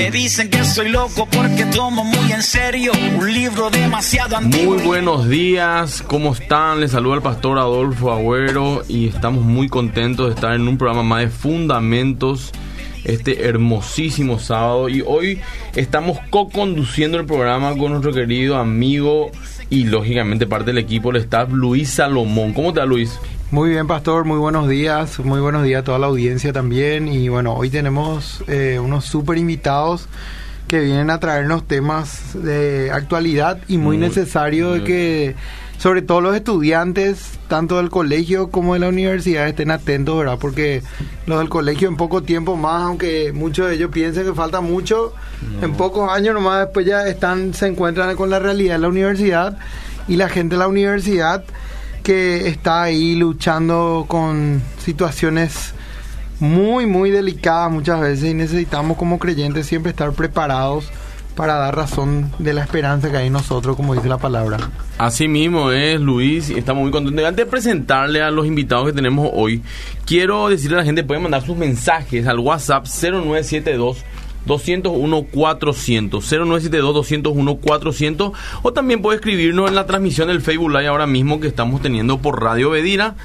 Me dicen que soy loco porque tomo muy en serio un libro demasiado antiguo. Muy buenos días, ¿cómo están? Les saluda el pastor Adolfo Agüero y estamos muy contentos de estar en un programa más de fundamentos este hermosísimo sábado y hoy estamos co-conduciendo el programa con nuestro querido amigo y lógicamente parte del equipo, el staff Luis Salomón. ¿Cómo va Luis? Muy bien, Pastor, muy buenos días, muy buenos días a toda la audiencia también. Y bueno, hoy tenemos eh, unos súper invitados que vienen a traernos temas de actualidad y muy, necesario de que, sobre todo los estudiantes, tanto del colegio como de la universidad, estén atentos, ¿verdad? Porque los del colegio en poco tiempo más, aunque muchos de ellos piensen que falta mucho, en pocos años nomás después ya están, se encuentran con la realidad de la universidad y la gente de la universidad que está ahí luchando con situaciones muy, muy delicadas muchas veces y necesitamos como creyentes siempre estar preparados para dar razón de la esperanza que hay en nosotros, como dice la palabra. Así mismo es, Luis, estamos muy contentos. Antes de presentarle a los invitados que tenemos hoy, quiero decirle a la gente, pueden mandar sus mensajes al WhatsApp 0972 201 400 0972 201 400 o también puede escribirnos en la transmisión del Facebook Live ahora mismo que estamos teniendo por Radio Bedira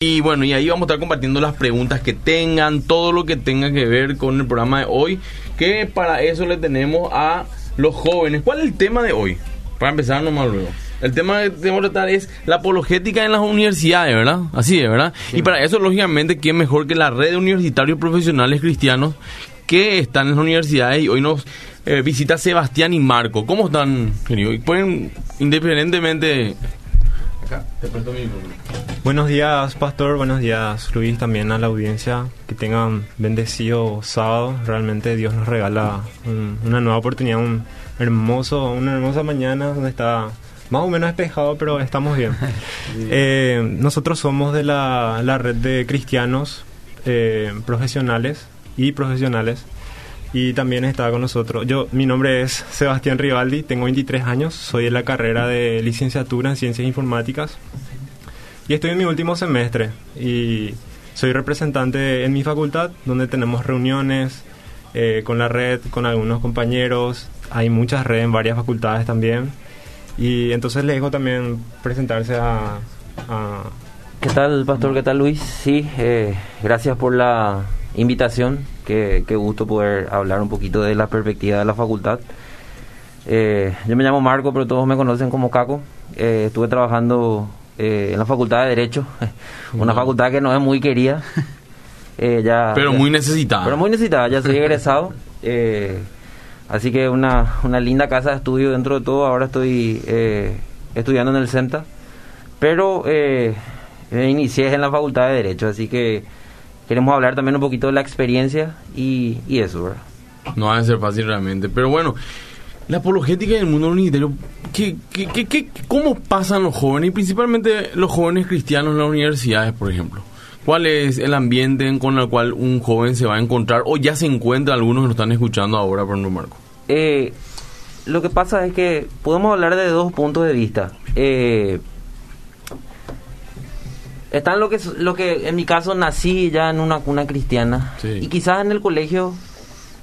y bueno, y ahí vamos a estar compartiendo las preguntas que tengan, todo lo que tenga que ver con el programa de hoy, que para eso le tenemos a los jóvenes. ¿Cuál es el tema de hoy? Para empezar nomás luego. El tema que tenemos que tratar es la apologética en las universidades, ¿verdad? Así es, ¿verdad? Y para eso, lógicamente, ¿quién mejor que la red de universitarios profesionales cristianos que están en las universidades y hoy nos eh, visita Sebastián y Marco. ¿Cómo están, querido? Pueden, independientemente... Acá, te mi Buenos días, Pastor. Buenos días, Luis, también a la audiencia. Que tengan bendecido sábado. Realmente Dios nos regala una nueva oportunidad, un hermoso, una hermosa mañana donde está más o menos despejado, pero estamos bien. eh, nosotros somos de la, la red de cristianos eh, profesionales y profesionales. Y también está con nosotros. Yo, mi nombre es Sebastián Rivaldi, tengo 23 años, soy de la carrera de licenciatura en Ciencias Informáticas y estoy en mi último semestre y soy representante en mi facultad donde tenemos reuniones eh, con la red, con algunos compañeros, hay muchas redes en varias facultades también y entonces le dejo también presentarse a... a ¿Qué tal, Pastor? ¿Qué tal, Luis? Sí, eh, gracias por la invitación. Qué, gusto poder hablar un poquito de la perspectiva de la facultad. Eh, yo me llamo Marco, pero todos me conocen como Caco. Eh, estuve trabajando eh, en la Facultad de Derecho, una facultad que no es muy querida. ya, pero muy necesitada. Pero muy necesitada, ya soy egresado. así que una, una linda casa de estudio dentro de todo. Ahora estoy estudiando en el CENTA. Pero inicié en la Facultad de Derecho, así que queremos hablar también un poquito de la experiencia y, eso, ¿verdad? No va a ser fácil realmente, pero bueno, la apologética en el mundo universitario, ¿qué, qué, qué, cómo pasan los jóvenes y principalmente los jóvenes cristianos en las universidades, por ejemplo? ¿Cuál es el ambiente con el cual un joven se va a encontrar o ya se encuentra algunos que nos están escuchando ahora, por ejemplo, Marco? Eh, lo que pasa es que podemos hablar de dos puntos de vista. Eh, están lo que lo que en mi caso nací ya en una cuna cristiana. Y quizás en el colegio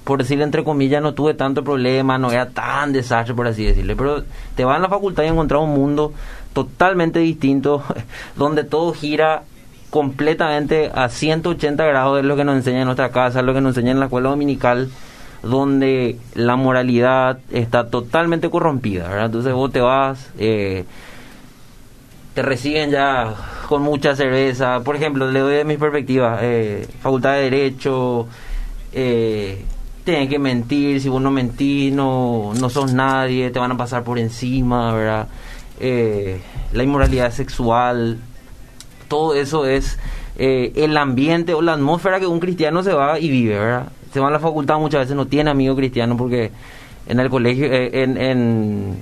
por decirle entre comillas no tuve tanto problema no era tan desastre por así decirle. Pero te vas a la facultad y encontrar un mundo totalmente distinto donde todo gira completamente a 180 grados de lo que nos enseña en nuestra casa lo que nos enseña en la escuela dominical donde la moralidad está totalmente corrompida ¿verdad? entonces vos te vas eh, te reciben ya con mucha cerveza. Por ejemplo, le doy de mi perspectiva, eh, facultad de Derecho, eh, tienen que mentir, si vos no mentís no, no sos nadie, te van a pasar por encima, ¿verdad? Eh, la inmoralidad sexual, todo eso es eh, el ambiente o la atmósfera que un cristiano se va y vive, ¿verdad? Se va a la facultad muchas veces, no tiene amigos cristianos porque en el colegio, en, en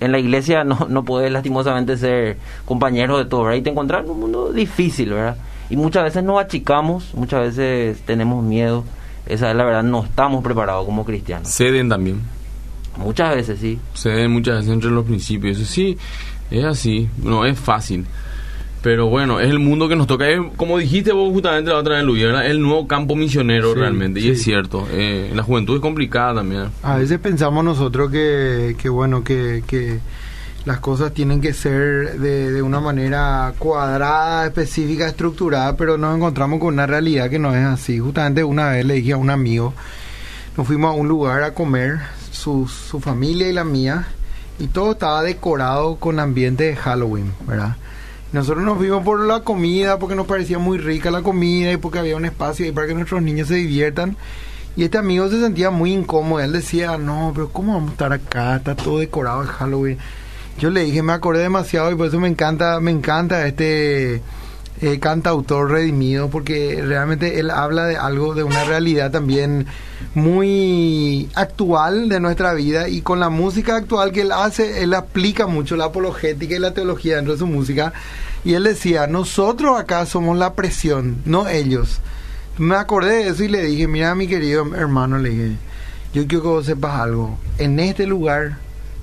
en la iglesia no, no puedes lastimosamente ser compañero de todo, ¿verdad? Y te encuentras en un mundo difícil, ¿verdad? Y muchas veces nos achicamos, muchas veces tenemos miedo. Esa es la verdad, no estamos preparados como cristianos. Ceden también. Muchas veces, sí. Ceden muchas veces entre los principios. Sí, es así, no es fácil. Pero bueno, es el mundo que nos toca. Es, como dijiste vos justamente la otra vez, Luis, el nuevo campo misionero realmente. Y es cierto, eh, la juventud es complicada también. A veces pensamos nosotros que, que bueno, que, que las cosas tienen que ser de, de, una manera cuadrada, específica, estructurada, pero nos encontramos con una realidad que no es así. Justamente una vez le dije a un amigo, nos fuimos a un lugar a comer, su, su familia y la mía, y todo estaba decorado con ambiente de Halloween, ¿verdad? Nosotros nos vimos por la comida, porque nos parecía muy rica la comida y porque había un espacio ahí para que nuestros niños se diviertan. Y este amigo se sentía muy incómodo. Él decía, no, pero ¿cómo vamos a estar acá? Está todo decorado de Halloween. Yo le dije, me acordé demasiado y por eso me encanta, me encanta este eh, cantautor redimido, porque realmente él habla de algo, de una realidad también muy actual de nuestra vida y con la música actual que él hace, él aplica mucho la apologética y la teología dentro de su música. Y él decía, nosotros acá somos la presión, no ellos. Me acordé de eso y le dije, mira mi querido hermano, le dije, yo quiero que vos sepas algo. En este lugar,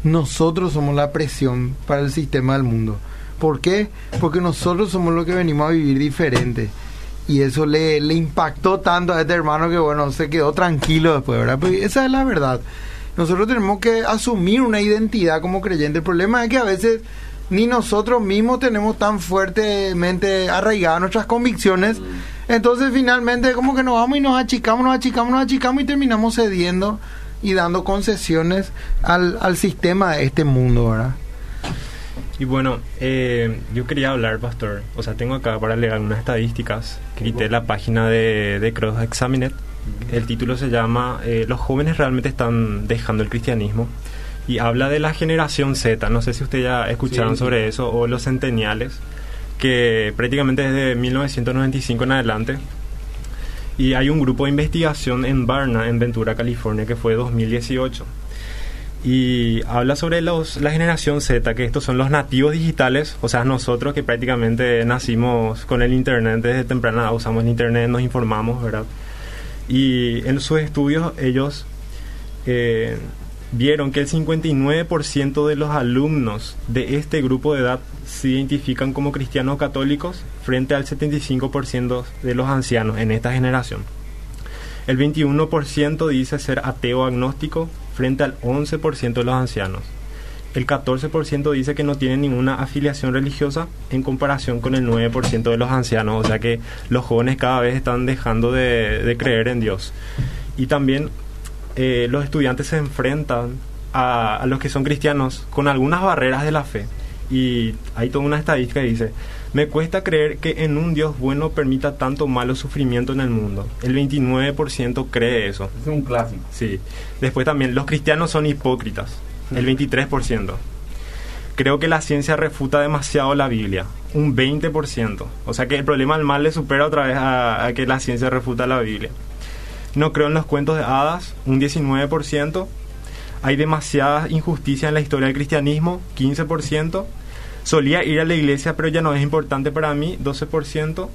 nosotros somos la presión para el sistema del mundo. ¿Por qué? Porque nosotros somos los que venimos a vivir diferente y eso le, le impactó tanto a este hermano que bueno, se quedó tranquilo después, ¿verdad? Pues esa es la verdad. Nosotros tenemos que asumir una identidad como creyente. El problema es que a veces ni nosotros mismos tenemos tan fuertemente arraigadas nuestras convicciones. Entonces finalmente como que nos vamos y nos achicamos, nos achicamos, nos achicamos y terminamos cediendo y dando concesiones al, al sistema de este mundo, ¿verdad? Y bueno, eh, yo quería hablar, Pastor, o sea, tengo acá para leer algunas estadísticas. Que quité la página de, de Cross Examinet. El título se llama eh, Los jóvenes realmente están dejando el cristianismo y habla de la generación Z. No sé si ustedes ya escucharon sobre eso o los centeniales, que prácticamente desde 1995 en adelante. Y hay un grupo de investigación en Barna, en Ventura, California, que fue 2018 y habla sobre los, la generación Z, que estos son los nativos digitales, o sea, nosotros que prácticamente nacimos con el Internet desde temprana, usamos el Internet, nos informamos, ¿verdad? Y en sus estudios ellos eh, vieron que el 59% de los alumnos de este grupo de edad se identifican como cristianos católicos frente al 75% de los ancianos en esta generación. El 21% dice ser ateo agnóstico frente al 11% de los ancianos. El 14% dice que no tiene ninguna afiliación religiosa en comparación con el 9% de los ancianos, o sea que los jóvenes cada vez están dejando de, creer en Dios. Y también eh, los estudiantes se enfrentan a, a, los que son cristianos con algunas barreras de la fe. Y hay toda una estadística que dice, me cuesta creer que en un Dios bueno permita tanto malo sufrimiento en el mundo. El 29% cree eso. Es un clásico. Sí. Después también, los cristianos son hipócritas. El 23%. Creo que la ciencia refuta demasiado la Biblia. Un 20%. O sea que el problema del mal le supera otra vez a, a que la ciencia refuta la Biblia. No creo en los cuentos de hadas. Un 19%. Hay demasiada injusticia en la historia del cristianismo. 15%. Solía ir a la iglesia, pero ya no es importante para mí, 12%.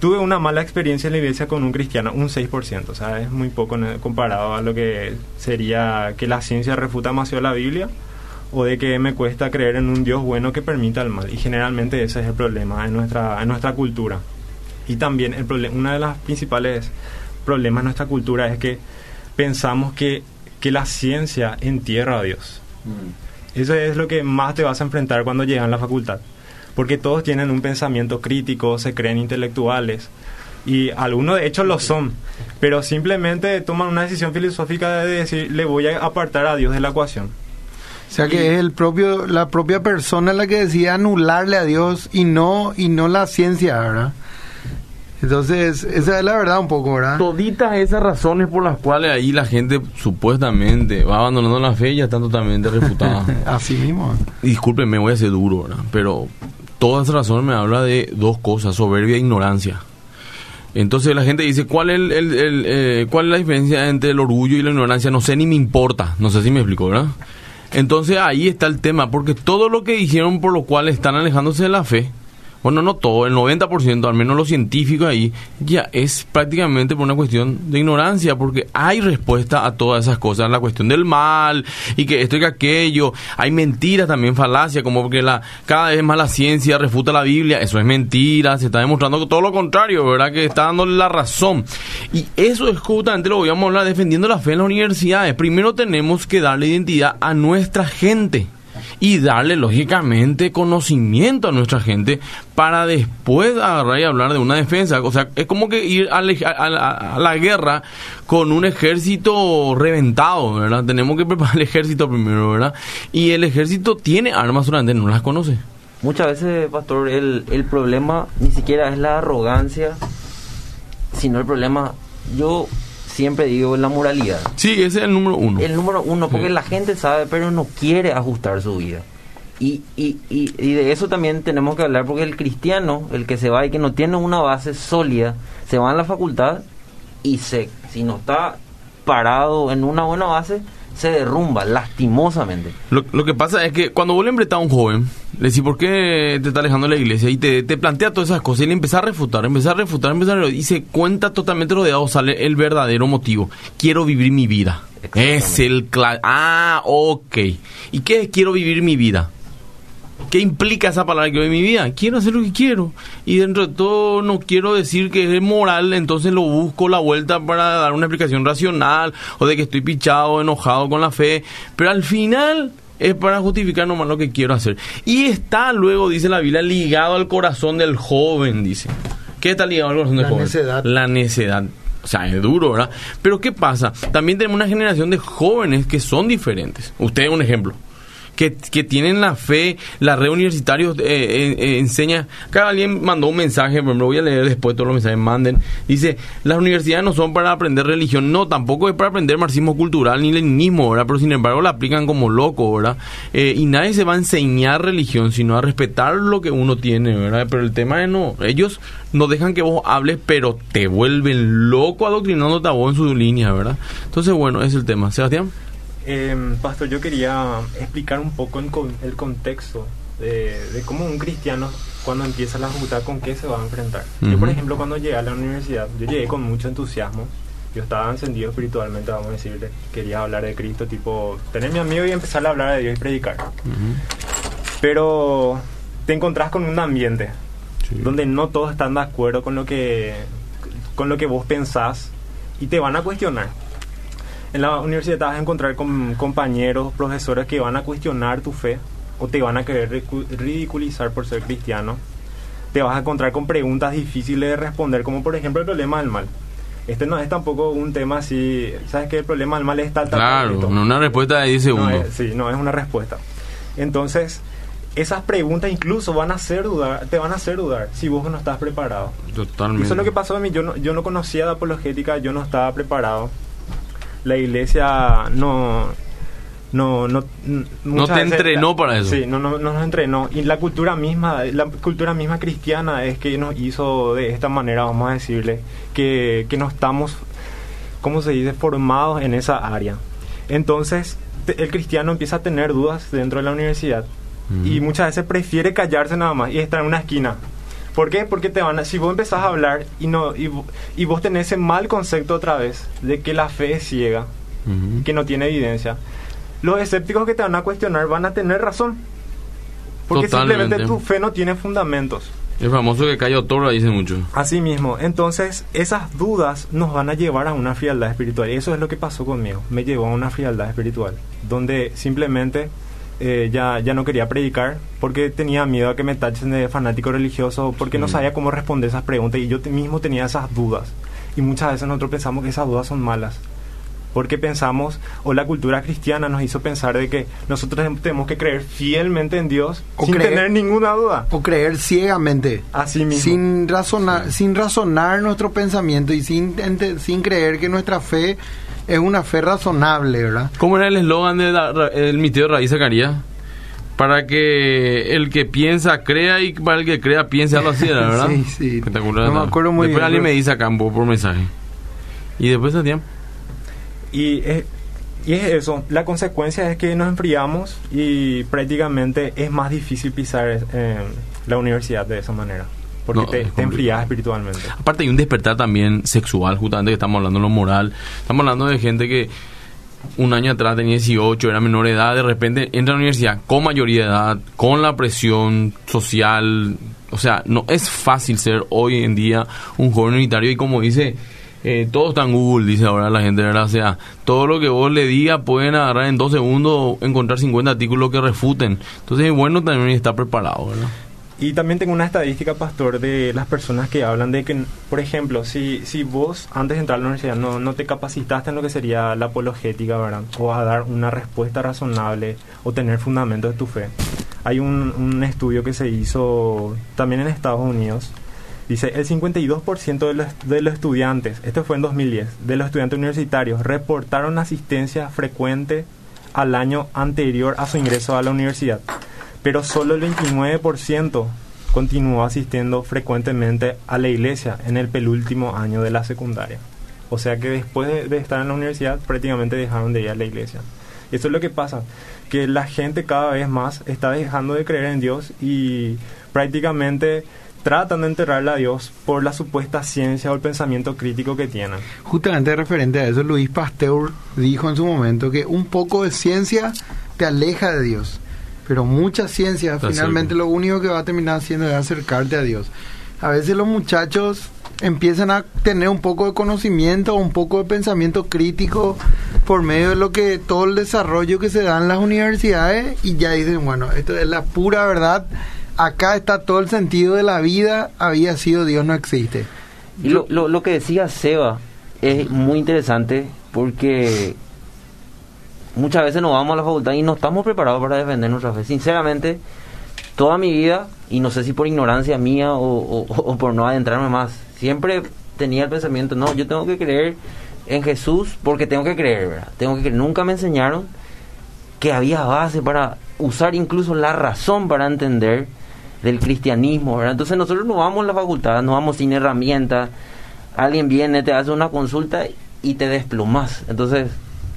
Tuve una mala experiencia en la iglesia con un cristiano, un 6%, o sea, es muy poco comparado a lo que sería que la ciencia refuta demasiado la Biblia o de que me cuesta creer en un Dios bueno que permita el mal. Y generalmente ese es el problema en nuestra, en nuestra cultura. Y también el una de las principales problemas de nuestra cultura es que pensamos que, que la ciencia entierra a Dios. Mm. Eso es lo que más te vas a enfrentar cuando llegan a la facultad. Porque todos tienen un pensamiento crítico, se creen intelectuales. Y algunos de hecho lo son. Pero simplemente toman una decisión filosófica de decir, le voy a apartar a Dios de la ecuación. O sea que es el propio, la propia persona la que decide anularle a Dios y no, y no la ciencia, ¿verdad? Entonces, esa es la verdad un poco, ¿verdad? Toditas esas razones por las cuales ahí la gente supuestamente va abandonando la fe ya están totalmente refutadas. Así mismo. Discúlpenme, voy a ser duro, ¿verdad? Pero todas esas razones me habla de dos cosas, soberbia e ignorancia. Entonces la gente dice, ¿cuál es, el, eh, ¿cuál es la diferencia entre el orgullo y la ignorancia? No sé ni me importa. No sé si me explico, ¿verdad? Entonces ahí está el tema, porque todo lo que dijeron por lo cual están alejándose de la fe, bueno, no todo, el 90%, al menos los científicos ahí, ya es prácticamente por una cuestión de ignorancia, porque hay respuesta a todas esas cosas, la cuestión del mal y que esto y que aquello, hay mentiras también, falacia, como que la cada vez más la ciencia refuta la Biblia, eso es mentira, se está demostrando todo lo contrario, ¿verdad? Que está dándole la razón. Y eso es justamente lo que vamos a hablar, defendiendo la fe en las universidades. Primero tenemos que darle identidad a nuestra gente y darle lógicamente conocimiento a nuestra gente para después agarrar y hablar de una defensa. O sea, es como que ir a, la guerra con un ejército reventado, ¿verdad? Tenemos que preparar el ejército primero, ¿verdad? Y el ejército tiene armas, solamente no las conoce. Muchas veces, pastor, el, el problema ni siquiera es la arrogancia, sino el problema, yo siempre digo la moralidad. Sí, ese es el número uno. El número uno, porque la gente sabe, pero no quiere ajustar su vida. Y, y, y, y, de eso también tenemos que hablar, porque el cristiano, el que se va y que no tiene una base sólida, se va a la facultad y se, si no está parado en una buena base, se derrumba lastimosamente. Lo, lo, que pasa es que cuando vos le a un joven, le decís, ¿por qué te está alejando de la iglesia? Y te, te plantea todas esas cosas y le empieza a refutar, empieza a refutar, empieza a refutar, y se cuenta totalmente rodeado, sale el verdadero motivo. Quiero vivir mi vida. Es el... Ah, ok. ¿Y qué es quiero vivir mi vida? ¿Qué implica esa palabra que en mi vida? Quiero hacer lo que quiero. Y dentro de todo no quiero decir que es moral, entonces lo busco la vuelta para dar una explicación racional o de que estoy pichado, enojado con la fe. Pero al final es para justificar nomás lo que quiero hacer. Y está luego, dice la Biblia, ligado al corazón del joven, dice. ¿Qué está ligado al corazón del joven? Necedad. La necedad. O sea, es duro, ¿verdad? Pero ¿qué pasa? También tenemos una generación de jóvenes que son diferentes. Usted es un ejemplo que, tienen la fe, la red universitaria eh, eh, eh, enseña, acá alguien mandó un mensaje, me lo voy a leer después todos los mensajes manden, dice, las universidades no son para aprender religión, no, tampoco es para aprender marxismo cultural ni leninismo, ¿verdad? Pero sin embargo la aplican como loco, ¿verdad? y nadie se va a enseñar religión, sino a respetar lo que uno tiene, ¿verdad? Pero el tema es no, ellos no dejan que vos hables, pero te vuelven loco adoctrinándote a vos en su línea, ¿verdad? Entonces, bueno, es el tema. Sebastián. Eh, Pastor, yo quería explicar un poco el, el contexto de, cómo un cristiano cuando empieza la facultad con qué se va a enfrentar. Yo, por ejemplo, cuando llegué a la universidad, yo llegué con mucho entusiasmo. Yo estaba encendido espiritualmente, vamos a decirle. Quería hablar de Cristo, tipo, tener mi amigo y empezar a hablar de Dios y predicar. Pero te encontrás con un ambiente donde no todos están de acuerdo con lo que con lo que vos pensás y te van a cuestionar en la universidad te vas a encontrar con compañeros, profesores que van a cuestionar tu fe o te van a querer ridiculizar por ser cristiano. Te vas a encontrar con preguntas difíciles de responder, como por ejemplo el problema del mal. Este no es tampoco un tema así, ¿sabes que El problema del mal es tal, tal, Claro, no una respuesta de 10 segundos. sí, no es una respuesta. Entonces, esas preguntas incluso van a hacer dudar, te van a hacer dudar si vos no estás preparado. Totalmente. Eso es lo que pasó a mí, yo no, yo no conocía la apologética, yo no estaba preparado la iglesia no no no no te entrenó para eso. Sí no, no, nos entrenó. Y la cultura misma la cultura misma cristiana es que nos hizo de esta manera vamos a decirle que, que no estamos cómo se dice formados en esa área. Entonces el cristiano empieza a tener dudas dentro de la universidad y muchas veces prefiere callarse nada más y estar en una esquina ¿Por qué? Porque te van a, si vos empezás a hablar y no y, vos tenés ese mal concepto otra vez de que la fe es ciega, que no tiene evidencia, los escépticos que te van a cuestionar van a tener razón. Porque simplemente tu fe no tiene fundamentos. El famoso que cayó toro dice mucho. Así mismo. Entonces, esas dudas nos van a llevar a una frialdad espiritual. Y eso es lo que pasó conmigo. Me llevó a una frialdad espiritual. Donde simplemente eh, ya, ya no quería predicar porque tenía miedo a que me tachen de fanático religioso, porque no sabía cómo responder esas preguntas y yo mismo tenía esas dudas. Y muchas veces nosotros pensamos que esas dudas son malas. Porque pensamos, o la cultura cristiana nos hizo pensar de que nosotros tenemos que creer fielmente en Dios sin tener ninguna duda. O creer ciegamente. Así mismo. Sin razonar, sin razonar nuestro pensamiento y sin, sin creer que nuestra fe es una fe razonable, ¿verdad? ¿Cómo era el eslogan del mi tío Raíz Zacarías? Para que el que piensa crea y para el que crea piense algo así, ¿verdad? sí, sí. No me acuerdo muy después alguien me dice acá por mensaje. Y después tiempo. Y y es eso, la consecuencia es que nos enfriamos y prácticamente es más difícil pisar eh, la universidad de esa manera. Porque te, enfrías espiritualmente. Aparte hay un despertar también sexual, justamente que estamos hablando de lo moral. Estamos hablando de gente que un año atrás tenía 18, era menor de edad, de repente entra a la universidad con mayoría de edad, con la presión social. O sea, no es fácil ser hoy en día un joven unitario y como dice eh, todo está en Google, dice ahora la gente, ¿verdad? O sea, todo lo que vos le digas pueden agarrar en dos segundos, encontrar 50 artículos que refuten. Entonces es bueno también estar preparado, ¿verdad? Y también tengo una estadística, pastor, de las personas que hablan de que, por ejemplo, si, si vos antes de entrar a la universidad no, no te capacitaste en lo que sería la apologética, ¿verdad? O a dar una respuesta razonable o tener fundamento de tu fe. Hay un, un estudio que se hizo también en Estados Unidos Dice, el 52% de los, de los estudiantes, esto fue en 2010, de los estudiantes universitarios reportaron asistencia frecuente al año anterior a su ingreso a la universidad, pero solo el 29% continuó asistiendo frecuentemente a la iglesia en el penúltimo año de la secundaria. O sea que después de, estar en la universidad prácticamente dejaron de ir a la iglesia. Eso es lo que pasa, que la gente cada vez más está dejando de creer en Dios y prácticamente tratan de enterrarle a Dios por la supuesta ciencia o el pensamiento crítico que tienen. Justamente referente a eso, Luis Pasteur dijo en su momento que un poco de ciencia te aleja de Dios, pero mucha ciencia finalmente lo único que va a terminar haciendo es acercarte a Dios. A veces los muchachos empiezan a tener un poco de conocimiento, un poco de pensamiento crítico por medio de lo que todo el desarrollo que se da en las universidades y ya dicen, bueno, esto es la pura verdad acá está todo el sentido de la vida, había sido Dios no existe. Y lo, lo, que decía Seba es muy interesante porque muchas veces nos vamos a la facultad y no estamos preparados para defender nuestra fe. Sinceramente, toda mi vida, y no sé si por ignorancia mía o, por no adentrarme más, siempre tenía el pensamiento, no, yo tengo que creer en Jesús porque tengo que creer, ¿verdad? Tengo que Nunca me enseñaron que había base para usar incluso la razón para entender del cristianismo, ¿verdad? Entonces nosotros no vamos a la facultad, no vamos sin herramientas, alguien viene, te hace una consulta y te desplumas. Entonces,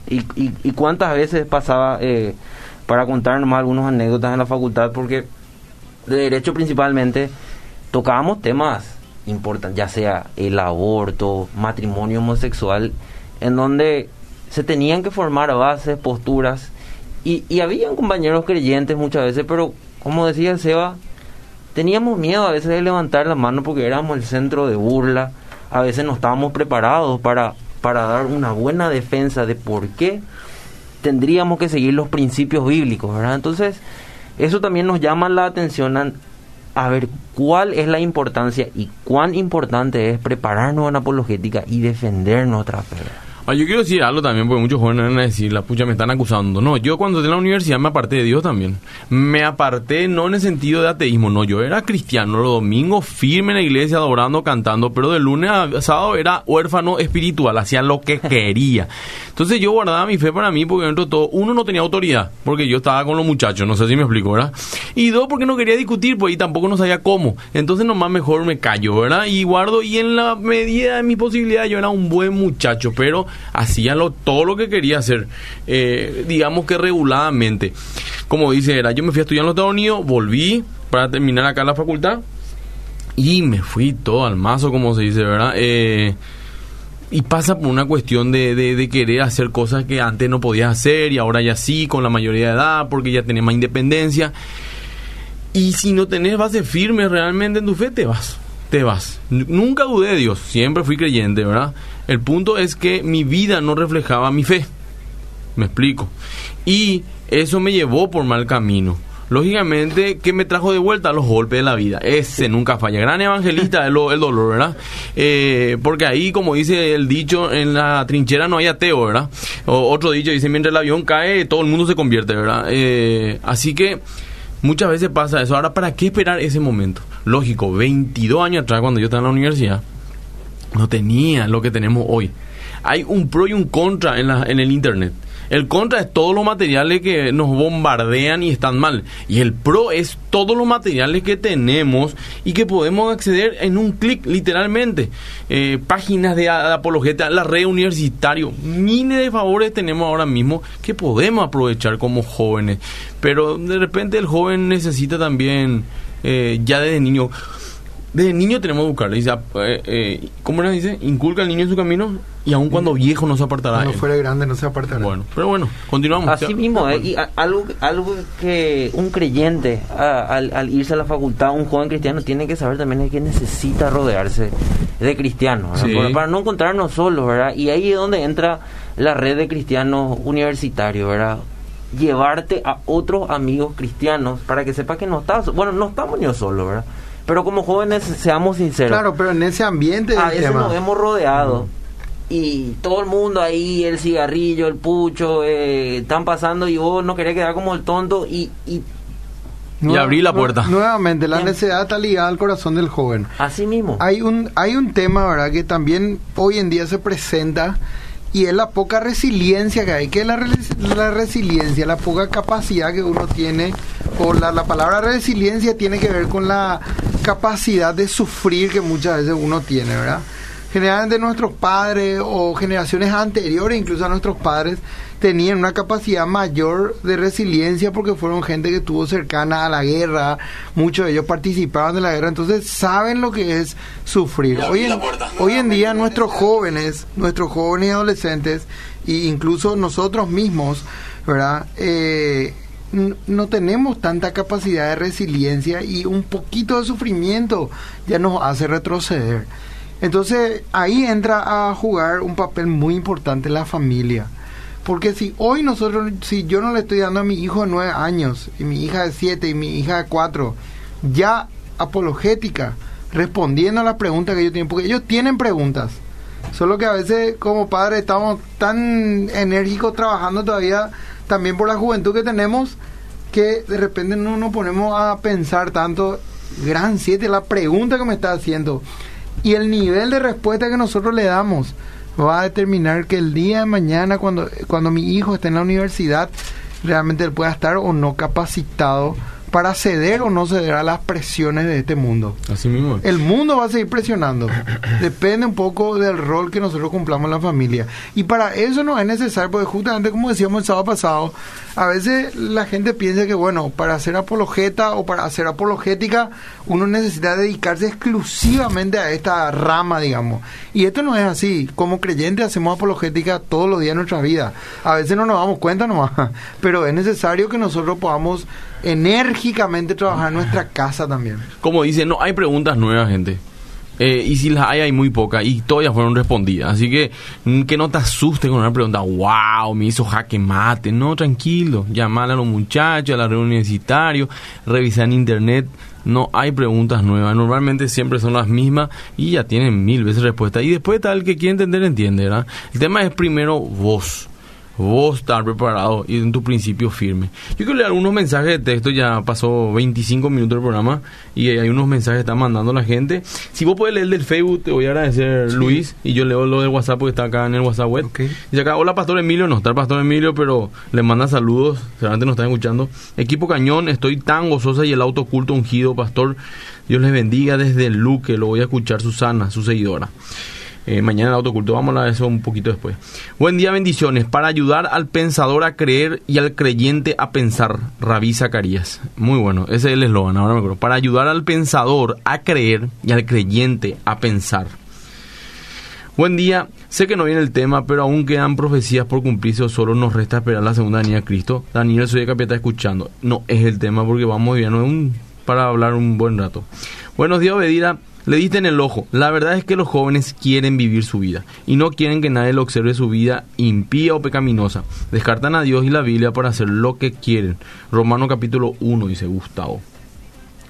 ¿y, y, cuántas veces pasaba, eh, para contar nomás algunas anécdotas en la facultad? Porque de derecho principalmente tocábamos temas importantes, ya sea el aborto, matrimonio homosexual, en donde se tenían que formar bases, posturas, y, y habían compañeros creyentes muchas veces, pero como decía Seba, teníamos miedo a veces de levantar la mano porque éramos el centro de burla, a veces no estábamos preparados para, para dar una buena defensa de por qué tendríamos que seguir los principios bíblicos, ¿verdad? Entonces, eso también nos llama la atención a, ver cuál es la importancia y cuán importante es prepararnos en apologética y defender nuestra fe. Ah, yo quiero decir algo también, porque muchos jóvenes van a decir, la pucha, me están acusando. No, yo cuando en la universidad me aparté de Dios también. Me aparté no en el sentido de ateísmo, no, yo era cristiano los domingos firme en la iglesia, adorando, cantando, pero de lunes a sábado era huérfano espiritual, hacía lo que quería. Entonces yo guardaba mi fe para mí, porque dentro de todo, uno, no tenía autoridad, porque yo estaba con los muchachos, no sé si me explico, ¿verdad? Y dos, porque no quería discutir, pues y tampoco no sabía cómo. Entonces nomás mejor me callo, ¿verdad? Y guardo, y en la medida de mi posibilidad yo era un buen muchacho, pero hacía lo, todo lo que quería hacer, eh, digamos que reguladamente. Como dice, era, yo me fui a estudiar en los Estados Unidos, volví para terminar acá la facultad y me fui todo al mazo, como se dice, ¿verdad? Eh, y pasa por una cuestión de, de, querer hacer cosas que antes no podías hacer y ahora ya sí, con la mayoría de edad, porque ya tenés más independencia. Y si no tenés base firme realmente en tu fe, te vas te vas. Nunca dudé de Dios, siempre fui creyente, ¿verdad? El punto es que mi vida no reflejaba mi fe. Me explico. Y eso me llevó por mal camino. Lógicamente, que me trajo de vuelta los golpes de la vida. Ese nunca falla. Gran evangelista es el dolor, ¿verdad? Eh, porque ahí, como dice el dicho, en la trinchera no hay ateo, ¿verdad? O, otro dicho dice, mientras el avión cae, todo el mundo se convierte, ¿verdad? Eh, así que Muchas veces pasa eso. Ahora, ¿para qué esperar ese momento? Lógico, 22 años atrás, cuando yo estaba en la universidad, no tenía lo que tenemos hoy. Hay un pro y un contra en, la, en el Internet. El contra es todos los materiales que nos bombardean y están mal. Y el pro es todos los materiales que tenemos y que podemos acceder en un clic, literalmente. Eh, páginas de, apologeta, la red universitario, miles de favores tenemos ahora mismo que podemos aprovechar como jóvenes. Pero de repente el joven necesita también, eh, ya desde niño, desde niño tenemos que buscarle. Dice, eh, eh, ¿Cómo le dice? Inculca al niño en su camino y aun cuando viejo no se apartará. Cuando fuera grande no se apartará. Bueno, pero bueno, continuamos. Así mismo, eh, y algo, algo que un creyente al, irse a la facultad, un joven cristiano, tiene que saber también es que necesita rodearse de cristianos, para no encontrarnos solos, ¿verdad? Y ahí es donde entra la red de cristianos universitarios, ¿verdad? Llevarte a otros amigos cristianos para que sepa que no estás, bueno, no estamos ni solos, ¿verdad? Pero como jóvenes, seamos sinceros. Claro, pero en ese ambiente. A veces nos hemos rodeado. Y todo el mundo ahí, el cigarrillo, el pucho, eh, están pasando y vos no querés quedar como el tonto y, y y abrí la puerta. Nuevamente, la necesidad está ligada al corazón del joven. Así mismo. Hay un, hay un tema, ¿verdad?, que también hoy en día se presenta y es la poca resiliencia que hay. ¿Qué es la, la resiliencia? La poca capacidad que uno tiene, o la, la palabra resiliencia tiene que ver con la capacidad de sufrir que muchas veces uno tiene, ¿verdad? Generalmente nuestros padres o generaciones anteriores, incluso a nuestros padres, tenían una capacidad mayor de resiliencia porque fueron gente que estuvo cercana a la guerra, muchos de ellos participaban de la guerra, entonces saben lo que es sufrir. Hoy en, hoy en día nuestros jóvenes, nuestros jóvenes y adolescentes, e incluso nosotros mismos, ¿verdad? Eh, no tenemos tanta capacidad de resiliencia y un poquito de sufrimiento ya nos hace retroceder. Entonces ahí entra a jugar un papel muy importante la familia. Porque si hoy nosotros, si yo no le estoy dando a mi hijo de nueve años, y mi hija de siete, y mi hija de cuatro, ya apologética, respondiendo a las preguntas que ellos tienen, porque ellos tienen preguntas. Solo que a veces como padres estamos tan enérgicos trabajando todavía también por la juventud que tenemos que de repente no nos ponemos a pensar tanto, gran siete, la pregunta que me está haciendo y el nivel de respuesta que nosotros le damos va a determinar que el día de mañana, cuando, cuando mi hijo esté en la universidad, realmente pueda estar o no capacitado para ceder o no ceder a las presiones de este mundo. Así mismo. El mundo va a seguir presionando. Depende un poco del rol que nosotros cumplamos en la familia. Y para eso no es necesario, porque justamente como decíamos el sábado pasado, a veces la gente piensa que, bueno, para hacer apologeta o para hacer apologética, uno necesita dedicarse exclusivamente a esta rama, digamos. Y esto no es así. Como creyentes hacemos apologética todos los días de nuestra vida. A veces no nos damos cuenta nomás, pero es necesario que nosotros podamos enérgicamente trabajar en nuestra casa también. Como dice, no hay preguntas nuevas, gente. Eh, y si las hay, hay muy pocas. Y todas fueron respondidas. Así que mm, que no te asustes con una pregunta. ¡Wow! Me hizo jaque mate. No, tranquilo. Llamar a los muchachos, a la red universitario. Revisar en internet. No hay preguntas nuevas. Normalmente siempre son las mismas. Y ya tienen mil veces respuesta. Y después tal que quiere entender, entiende. ¿verdad? El tema es primero vos vos estar preparado y en tu principio firme. Yo quiero leer algunos mensajes de texto, ya pasó 25 minutos del programa y hay unos mensajes que está mandando la gente. Si vos puedes leer el del Facebook, te voy a agradecer Luis y yo leo lo del WhatsApp porque está acá en el WhatsApp web. Y acá, hola Pastor Emilio, no está el Pastor Emilio, pero le manda saludos, seguramente nos están escuchando. Equipo Cañón, estoy tan gozosa y el auto oculto ungido, Pastor. Dios les bendiga desde el Luque, lo voy a escuchar Susana, su seguidora. Eh, mañana el autoculto. Vamos a eso un poquito después. Buen día, bendiciones. Para ayudar al pensador a creer y al creyente a pensar. Rabí Zacarías. Muy bueno. Ese es el eslogan. Ahora me acuerdo. Para ayudar al pensador a creer y al creyente a pensar. Buen día. Sé que no viene el tema, pero aún quedan profecías por cumplirse o solo nos resta esperar la segunda venida de Cristo. Daniel, soy de capeta escuchando. No es el tema porque vamos es un, para hablar un buen rato. Buenos días, Obedida. Le diste en el ojo. La verdad es que los jóvenes quieren vivir su vida y no quieren que nadie lo observe su vida impía o pecaminosa. Descartan a Dios y la Biblia para hacer lo que quieren. Romano capítulo 1 dice Gustavo.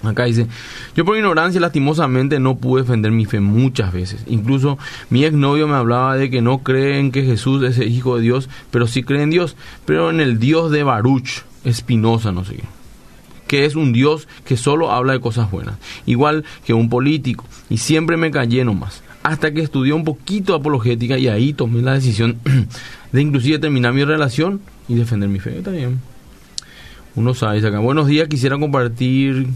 Acá dice, yo por ignorancia lastimosamente no pude defender mi fe muchas veces. Incluso mi exnovio me hablaba de que no creen que Jesús es el Hijo de Dios, pero sí creen en Dios, pero en el Dios de Baruch, Espinosa, no sé qué que es un Dios que solo habla de cosas buenas, igual que un político, y siempre me callé nomás. hasta que estudié un poquito apologética y ahí tomé la decisión de inclusive terminar mi relación y defender mi fe. Bien. Uno sabe, acá. Buenos días, quisiera compartir.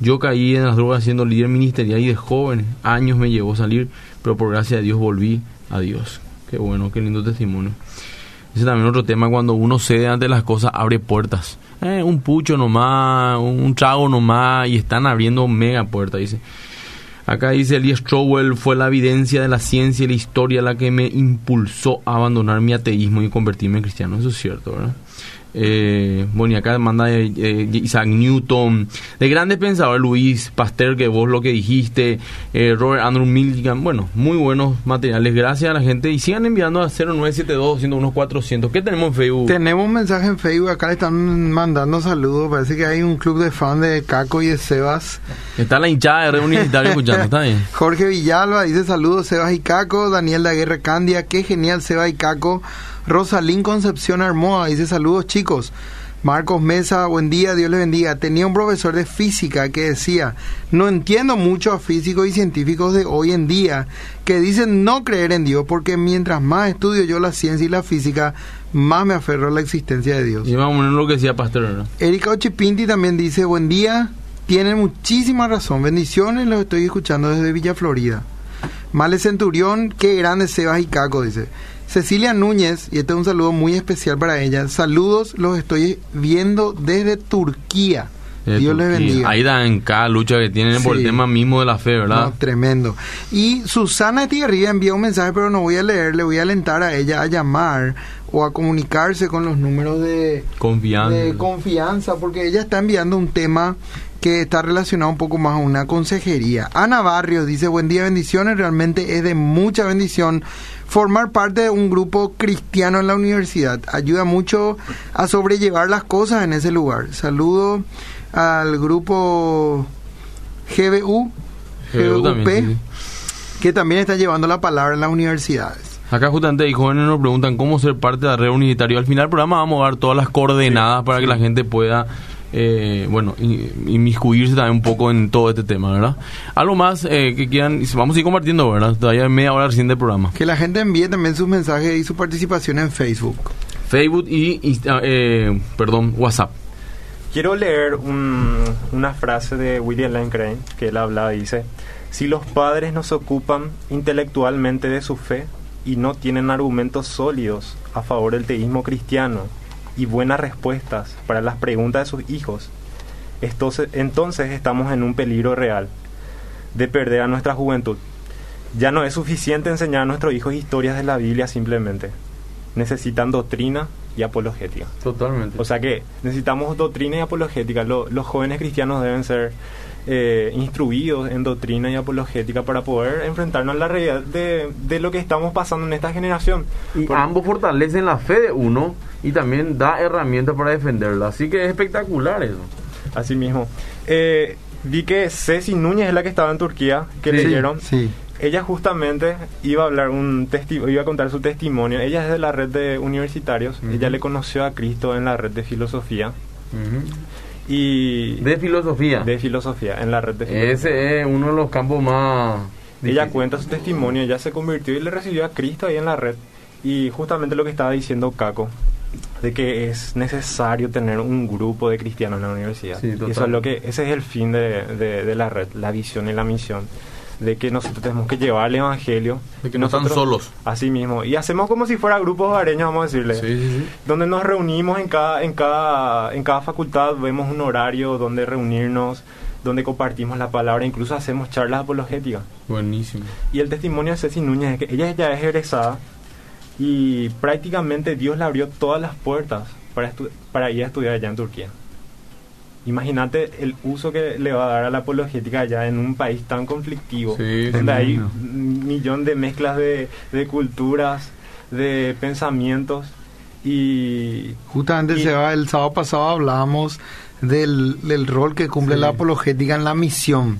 Yo caí en las drogas siendo líder ministerial y de jóvenes. Años me llevó a salir, pero por gracia de Dios volví a Dios. Qué bueno, qué lindo testimonio. Ese también otro tema, cuando uno cede ante las cosas, abre puertas. Eh, un pucho nomás, un trago nomás, y están abriendo mega puertas, dice. Acá dice Elias Strowell, fue la evidencia de la ciencia y la historia la que me impulsó a abandonar mi ateísmo y convertirme en cristiano. Eso es cierto, ¿verdad? Eh, bueno, y acá manda eh, Isaac Newton, de grandes pensadores, Luis Pasteur, que vos lo que dijiste, eh, Robert Andrew Milligan, bueno, muy buenos materiales, gracias a la gente, y sigan enviando a 0972 400 ¿Qué tenemos en Facebook? Tenemos un mensaje en Facebook, acá le están mandando saludos, parece que hay un club de fans de Caco y de Sebas. Está la hinchada de Red Universitario escuchando, está bien. Jorge Villalba dice saludos, Sebas y Caco, Daniel Daguerre Candia, qué genial Sebas y Caco. Rosalín Concepción Armoa dice saludos chicos. Marcos Mesa, buen día, Dios les bendiga. Tenía un profesor de física que decía, no entiendo mucho a físicos y científicos de hoy en día que dicen no creer en Dios porque mientras más estudio yo la ciencia y la física, más me aferro a la existencia de Dios. Y vamos a lo que decía Pastor. ¿no? Erika Ochipinti también dice, buen día, tienen muchísima razón, bendiciones, los estoy escuchando desde Villa Florida. Male Centurión, qué grande Sebas y Caco, dice. Cecilia Núñez, y este es un saludo muy especial para ella. Saludos, los estoy viendo desde Turquía. Dios les bendiga. Ahí dan cada lucha que tienen por el tema mismo de la fe, ¿verdad? No, tremendo. Y Susana Tierría envía un mensaje, pero no voy a leer, le voy a alentar a ella a llamar o a comunicarse con los números de confianza. de confianza, porque ella está enviando un tema que está relacionado un poco más a una consejería. Ana Barrios dice, buen día, bendiciones, realmente es de mucha bendición formar parte de un grupo cristiano en la universidad. Ayuda mucho a sobrellevar las cosas en ese lugar. Saludo al grupo GBU, GBUP, que también está llevando la palabra en las universidades. Acá justamente hay jóvenes nos preguntan cómo ser parte de la red universitaria. Al final del programa vamos a dar todas las coordenadas para que la gente pueda eh, bueno, inmiscuirse también un poco en todo este tema, ¿verdad? Algo más eh, que quieran, vamos a ir compartiendo, ¿verdad? Todavía media hora recién del programa. Que la gente envíe también sus mensajes y su participación en Facebook. Facebook y, eh, perdón, WhatsApp. Quiero leer una frase de William Lane Crane, que él habla y dice, si los padres no se ocupan intelectualmente de su fe y no tienen argumentos sólidos a favor del teísmo cristiano, y buenas respuestas para las preguntas de sus hijos, entonces estamos en un peligro real de perder a nuestra juventud. Ya no es suficiente enseñar a nuestros hijos historias de la Biblia simplemente. Necesitan doctrina y apologética. Totalmente. O sea que necesitamos doctrina y apologética. los jóvenes cristianos deben ser eh, instruidos en doctrina y apologética para poder enfrentarnos a la realidad de, de lo que estamos pasando en esta generación. Y ambos fortalecen la fe de uno y también da herramientas para defenderla. Así que es espectacular eso. Así mismo. Eh, vi que Ceci Núñez es la que estaba en Turquía, que leyeron. Sí. Ella justamente iba a hablar un iba a contar su testimonio. Ella es de la red de universitarios. Ella le conoció a Cristo en la red de filosofía. Y de filosofía. De filosofía, en la red de filosofía. Ese es uno de los campos más... Ella cuenta su testimonio, ella se convirtió y le recibió a Cristo ahí en la red. Y justamente lo que estaba diciendo Caco, de que es necesario tener un grupo de cristianos en la universidad. eso es lo que, ese es el fin de, de, la red, la visión y la misión de que nosotros tenemos que llevar el evangelio. De que no están solos. Así mismo. Y hacemos como si fuera grupos hogareños, vamos a decirle. Sí, donde nos reunimos en cada, en cada, en cada facultad, vemos un horario donde reunirnos, donde compartimos la palabra, incluso hacemos charlas apologéticas. Buenísimo. Y el testimonio de Ceci Núñez es que ella ya es egresada y prácticamente Dios le abrió todas las puertas para, para ir a estudiar allá en Turquía. Imagínate el uso que le va a dar a la apologética allá en un país tan conflictivo, donde hay un millón de mezclas de, culturas, de pensamientos y... Justamente se va, el sábado pasado hablábamos del, rol que cumple la apologética en la misión.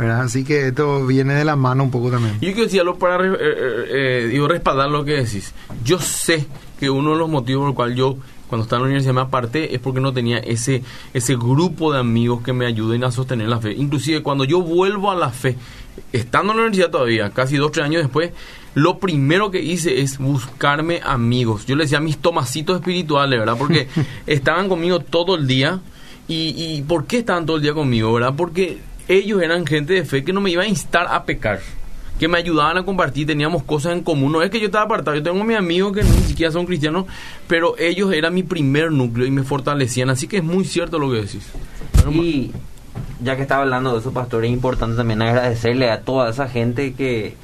Así que esto viene de la mano un poco también. Yo quiero decirlo para eh, eh, eh respaldar lo que decís. Yo sé que uno de los motivos por el cual yo cuando estaba en la universidad me aparté, es porque no tenía ese, ese grupo de amigos que me ayuden a sostener la fe. Inclusive cuando yo vuelvo a la fe, estando en la universidad todavía, casi dos, tres años después, lo primero que hice es buscarme amigos. Yo le decía mis tomacitos espirituales, ¿verdad? Porque estaban conmigo todo el día. Y, ¿Y por qué estaban todo el día conmigo, verdad? Porque ellos eran gente de fe que no me iba a instar a pecar que me ayudaban a compartir, teníamos cosas en común. No es que yo estaba apartado, yo tengo mis amigos que ni siquiera son cristianos, pero ellos eran mi primer núcleo y me fortalecían. Así que es muy cierto lo que decís. y ya que estaba hablando de eso, pastor, es importante también agradecerle a toda esa gente que,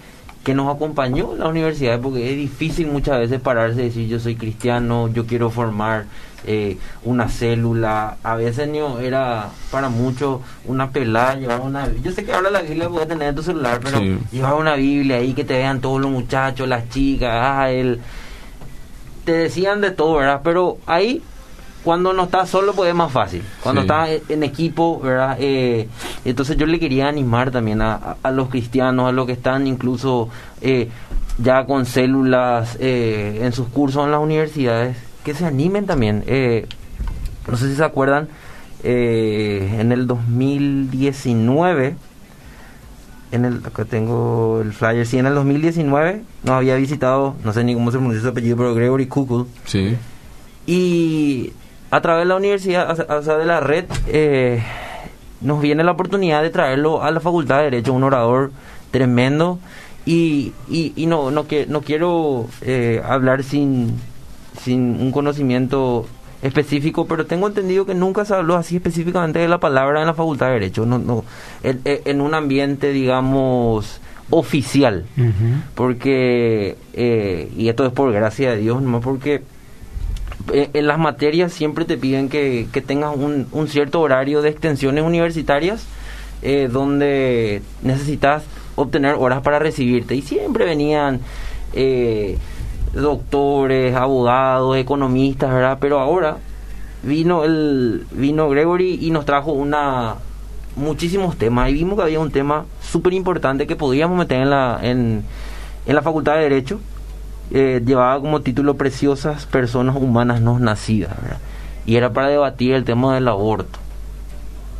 que nos acompañó en la universidad, porque es difícil muchas veces pararse y decir yo soy cristiano, yo quiero formar eh, una célula. A veces no era para muchos una pelada, llevar una Yo sé que ahora la Biblia puede tener en tu celular, pero llevar una Biblia ahí que te vean todos los muchachos, las chicas, ah. Te decían de todo, ¿verdad? Pero ahí cuando no estás solo pues es más fácil. Cuando estás en equipo, ¿verdad? Eh, entonces yo le quería animar también a, a, los cristianos, a los que están incluso eh, ya con células eh, en sus cursos en las universidades, que se animen también. Eh, no sé si se acuerdan, eh, en el 2019, en el, acá tengo el flyer, sí, en el 2019 nos había visitado, no sé ni cómo se pronuncia su apellido, pero Gregory Kukul. Sí. Y a través de la universidad, o sea, de la red, eh, nos viene la oportunidad de traerlo a la Facultad de Derecho, un orador tremendo. Y, y, y no, no, que, no quiero hablar sin, sin un conocimiento específico, pero tengo entendido que nunca se habló así específicamente de la palabra en la Facultad de Derecho, no, no, en, un ambiente, digamos, oficial, porque, eh, y esto es por gracia de Dios, no porque eh, en las materias siempre te piden que, que tengas un, un, cierto horario de extensiones universitarias, eh, donde necesitas obtener horas para recibirte, y siempre venían... Eh, doctores, abogados, economistas, ¿verdad? Pero ahora vino el vino Gregory y nos trajo una muchísimos temas y vimos que había un tema súper importante que podíamos meter en la en, en la Facultad de Derecho eh, llevaba como título preciosas personas humanas no nacidas ¿verdad? y era para debatir el tema del aborto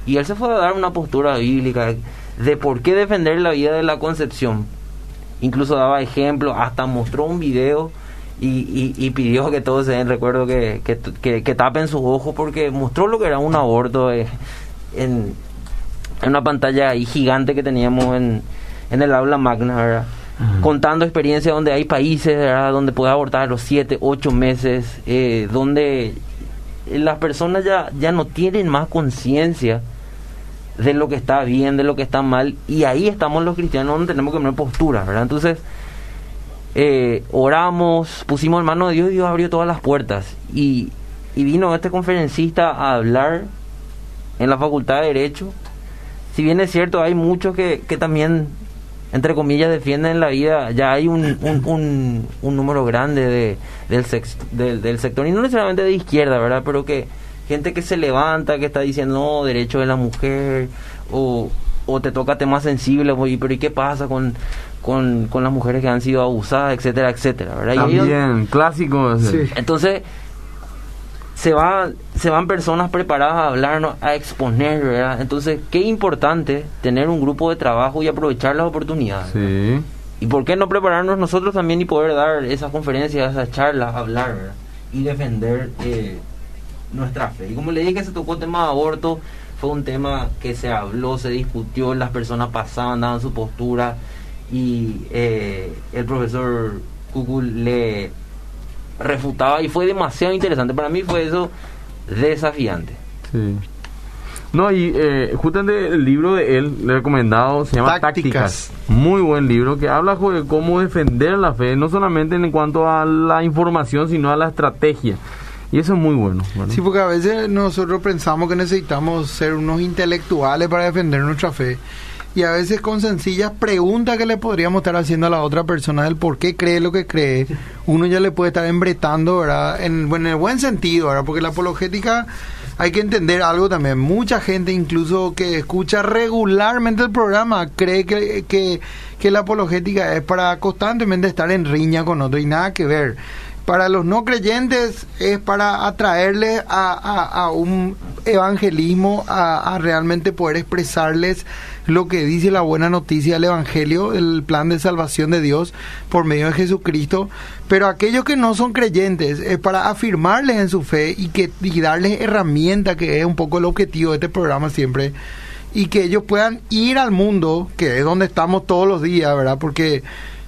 y él se fue a dar una postura bíblica de por qué defender la vida de la concepción incluso daba ejemplos hasta mostró un video y, y, pidió que todos se den recuerdo que, que, tapen sus ojos porque mostró lo que era un aborto eh, en, una pantalla ahí gigante que teníamos en, en el aula magna, contando experiencias donde hay países donde puede abortar a los 7, 8 meses, eh, donde las personas ya, ya no tienen más conciencia de lo que está bien, de lo que está mal, y ahí estamos los cristianos donde tenemos que tener postura, ¿verdad? Entonces, eh, oramos, pusimos en mano de Dios y Dios abrió todas las puertas. Y, vino este conferencista a hablar en la Facultad de Derecho. Si bien es cierto, hay muchos que, que también, entre comillas, defienden la vida. Ya hay un, un, un, número grande de, del, del, del, sector, y no necesariamente de izquierda, ¿verdad? Pero que gente que se levanta, que está diciendo, no, derecho de la mujer, o, o te toca temas sensibles, pero ¿y qué pasa con, con, con las mujeres que han sido abusadas, etcétera, etcétera, ¿verdad? También, clásico. Entonces, se, va, se van personas preparadas a hablarnos, a exponer, ¿verdad? Entonces, qué importante tener un grupo de trabajo y aprovechar las oportunidades. Sí. ¿Y por qué no prepararnos nosotros también y poder dar esas conferencias, esas charlas, hablar, ¿verdad? Y defender eh, nuestra fe. Y como le dije que se tocó el tema de aborto, fue un tema que se habló, se discutió, las personas pasaban, daban su postura y eh, el profesor Kukul le refutaba y fue demasiado interesante. Para mí fue eso desafiante. Sí. No, y eh, justamente el libro de él, le he recomendado, se llama Tácticas. Muy buen libro que habla de cómo defender la fe, no solamente en cuanto a la información, sino a la estrategia. Y eso es muy bueno. Sí, porque a veces nosotros pensamos que necesitamos ser unos intelectuales para defender nuestra fe. Y a veces con sencillas preguntas que le podríamos estar haciendo a la otra persona del por qué cree lo que cree, uno ya le puede estar embretando, ¿verdad? En, en el buen sentido, ¿verdad? Porque la apologética hay que entender algo también. Mucha gente, incluso que escucha regularmente el programa, cree que, que, que la apologética es para constantemente estar en riña con otro y nada que ver Para los no creyentes es para atraerles a, un evangelismo, a, realmente poder expresarles lo que dice la buena noticia del Evangelio, el plan de salvación de Dios por medio de Jesucristo. Pero aquellos que no son creyentes es para afirmarles en su fe y, que, y darles herramientas, que es un poco el objetivo de este programa siempre, y que ellos puedan ir al mundo, que es donde estamos todos los días, ¿verdad? Porque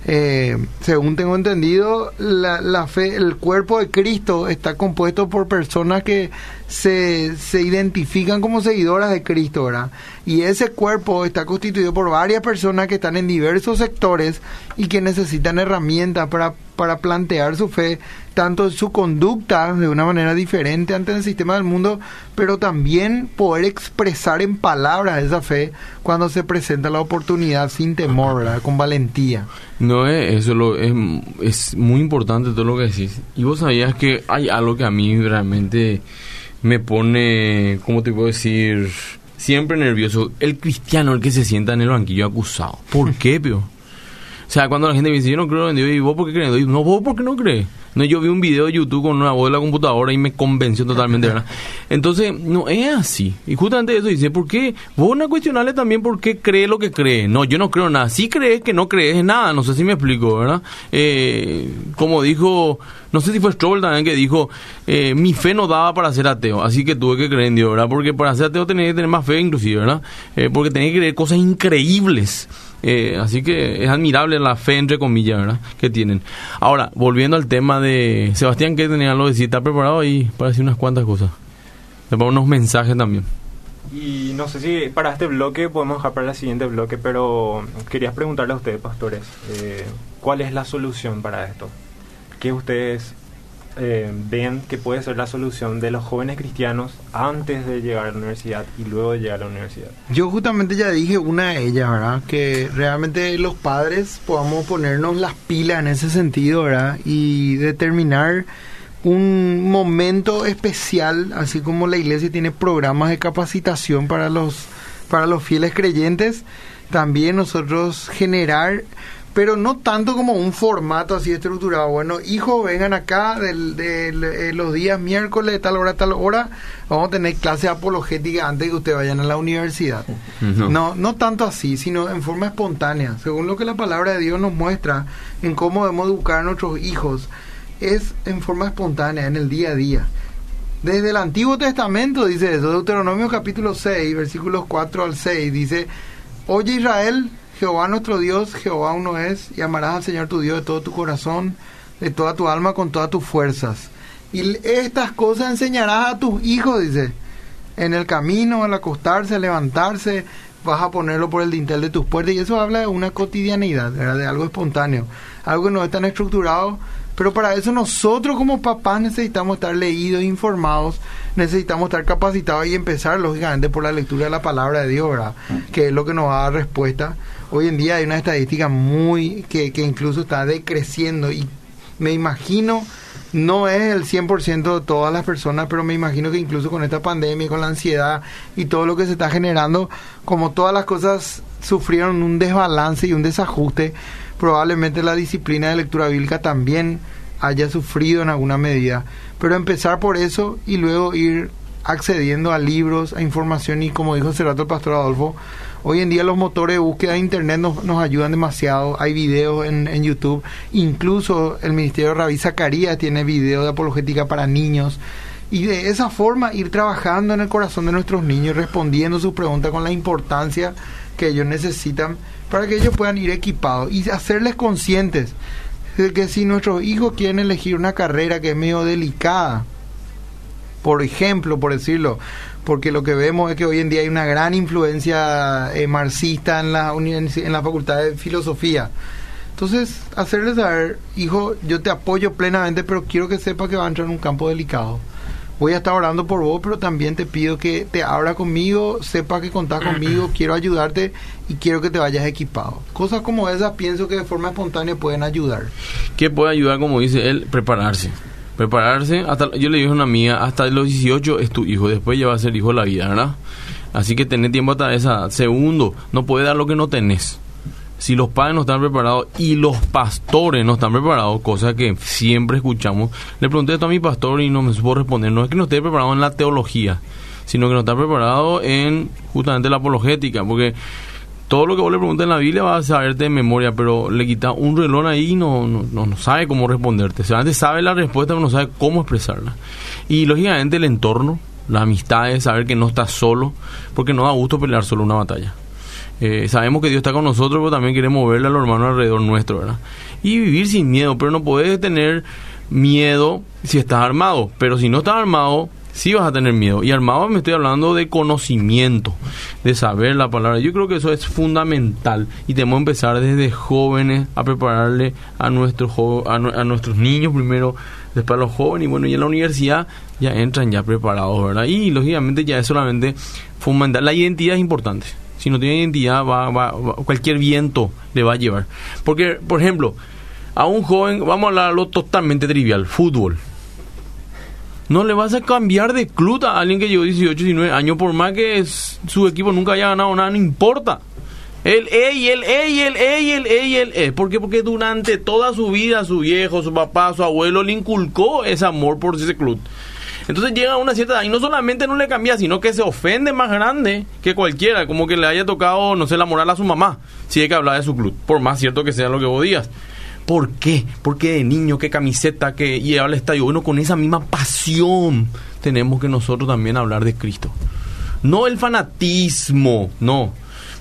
eh, según tengo entendido, la, la, fe, el cuerpo de Cristo está compuesto por personas que se, se identifican como seguidoras de Cristo, ¿verdad? Y ese cuerpo está constituido por varias personas que están en diversos sectores y que necesitan herramientas para, para plantear su fe, tanto su conducta de una manera diferente ante el sistema del mundo, pero también poder expresar en palabras esa fe cuando se presenta la oportunidad sin temor, ¿verdad? Con valentía. No, es, eso lo, es, es muy importante todo lo que decís. Y vos sabías que hay algo que a mí realmente me pone, ¿cómo te puedo decir? Siempre nervioso. El cristiano, el que se sienta en el banquillo acusado. ¿Por qué, pio? O sea, cuando la gente me dice, yo no creo en Dios, ¿y vos por qué crees? no, vos por qué no crees. No, yo vi un video de YouTube con una voz de la computadora y me convenció totalmente, ¿verdad? Entonces, no es así. Y justamente eso dice, ¿por qué? Vos a cuestionarle también por qué cree lo que cree. No, yo no creo nada. Si crees que no crees nada, no sé si me explico, ¿verdad? Eh, como dijo, no sé si fue Stroll también que dijo, eh, mi fe no daba para ser ateo, así que tuve que creer en Dios, ¿verdad? Porque para ser ateo tenés que tener más fe inclusive, ¿verdad? Eh, porque tenés que creer cosas increíbles. Eh, así que es admirable la fe, entre comillas, ¿verdad? Que tienen. Ahora, volviendo al tema de Sebastián, ¿qué tenía lo de decir? ¿Está preparado ahí para decir unas cuantas cosas? Pongo unos mensajes también. Y no sé si para este bloque podemos dejar para el siguiente bloque, pero quería preguntarle a ustedes, pastores, eh, ¿cuál es la solución para esto? ¿Qué ustedes eh, ven que puede ser la solución de los jóvenes cristianos antes de llegar a la universidad y luego de llegar a la universidad? Yo justamente ya dije una de ellas, ¿verdad? Que realmente los padres podamos ponernos las pilas en ese sentido, ¿verdad? Y determinar un momento especial, así como la iglesia tiene programas de capacitación para los para los fieles creyentes, también nosotros generar pero no tanto como un formato así estructurado. Bueno, hijos, vengan acá de, eh, los días miércoles, de tal hora, tal hora, vamos a tener clase apologética antes de que ustedes vayan a la universidad. No. no, tanto así, sino en forma espontánea, según lo que la palabra de Dios nos muestra en cómo debemos educar a nuestros hijos, es en forma espontánea, en el día a día. Desde el Antiguo Testamento dice eso, Deuteronomio capítulo 6, versículos 4 al 6, dice, Oye Israel, Jehová nuestro Dios, Jehová uno es, y amarás al Señor tu Dios de todo tu corazón, de toda tu alma, con todas tus fuerzas. Y estas cosas enseñarás a tus hijos, dice, en el camino, al acostarse, al levantarse, vas a ponerlo por el dintel de tus puertas. Y eso habla de una cotidianidad, de algo espontáneo, algo que no es tan estructurado, pero para eso nosotros como papás necesitamos estar leídos, informados, necesitamos estar capacitados y empezar lógicamente por la lectura de la palabra de Dios, ¿verdad? que es lo que nos va a dar respuesta. Hoy en día hay una estadística muy que, que incluso está decreciendo y me imagino, no es el 100% de todas las personas, pero me imagino que incluso con esta pandemia, con la ansiedad y todo lo que se está generando, como todas las cosas sufrieron un desbalance y un desajuste, probablemente la disciplina de lectura bíblica también haya sufrido en alguna medida. Pero empezar por eso y luego ir accediendo a libros, a información y como dijo hace rato el pastor Adolfo, hoy en día los motores de búsqueda de internet nos, nos ayudan demasiado, hay videos en, en, YouTube, incluso el Ministerio de Rabí Zacarías tiene videos de apologética para niños. Y de esa forma ir trabajando en el corazón de nuestros niños, respondiendo sus preguntas con la importancia que ellos necesitan para que ellos puedan ir equipados y hacerles conscientes de que si nuestros hijos quieren elegir una carrera que es medio delicada, por ejemplo, por decirlo, porque lo que vemos es que hoy en día hay una gran influencia eh, marxista en la, en la facultad de filosofía. Entonces, hacerles saber, hijo, yo te apoyo plenamente, pero quiero que sepa que va a entrar en un campo delicado voy a estar orando por vos, pero también te pido que te abra conmigo, sepa que contás conmigo, quiero ayudarte y quiero que te vayas equipado. Cosas como esas pienso que de forma espontánea pueden ayudar. ¿Qué puede ayudar, como dice él, prepararse? Prepararse, hasta yo le dije a una amiga, hasta los 18 es tu hijo, después ya va a ser hijo de la vida, ¿verdad? Así que tener tiempo hasta esa. Segundo, no puede dar lo que no tenés. si los padres no están preparados y los pastores no están preparados, cosa que siempre escuchamos, le pregunté esto a mi pastor y no me supo responder, no es que no esté preparado en la teología, sino que no está preparado en justamente la apologética, porque todo lo que vos le preguntes en la Biblia va a saberte de memoria, pero le quita un relón ahí y no, no, no, sabe cómo responderte. O sabe la respuesta, pero no sabe cómo expresarla. Y lógicamente el entorno, la amistad es saber que no estás solo, porque no da gusto pelear solo una batalla. Eh, sabemos que Dios está con nosotros, pero también queremos verle a los hermanos alrededor nuestro, ¿verdad? Y vivir sin miedo, pero no puedes tener miedo si estás armado. Pero si no estás armado, sí vas a tener miedo. Y armado me estoy hablando de conocimiento, de saber la palabra. Yo creo que eso es fundamental y tenemos que empezar desde jóvenes a prepararle a nuestros, a, nuestros niños primero, después a los jóvenes y bueno, y en la universidad ya entran ya preparados, ¿verdad? Y lógicamente ya es solamente fundamental. La identidad es importante si no tiene identidad, va, cualquier viento le va a llevar. Porque, por ejemplo, a un joven, vamos a hablarlo totalmente trivial, fútbol. No le vas a cambiar de club a alguien que llevó 18, 19 años, por más que su equipo nunca haya ganado nada, no importa. El el ey, el ey, el ey, el ey. ¿Por qué? Porque durante toda su vida su viejo, su papá, su abuelo le inculcó ese amor por ese club. Entonces llega a una cierta edad y no solamente no le cambia, sino que se ofende más grande que cualquiera, como que le haya tocado, no sé, la moral a su mamá, si hay que hablar de su club, por más cierto que sea lo que vos digas. ¿Por qué? Porque de niño, qué camiseta, que lleva al estadio. Bueno, con esa misma pasión tenemos que nosotros también hablar de Cristo. No el fanatismo, no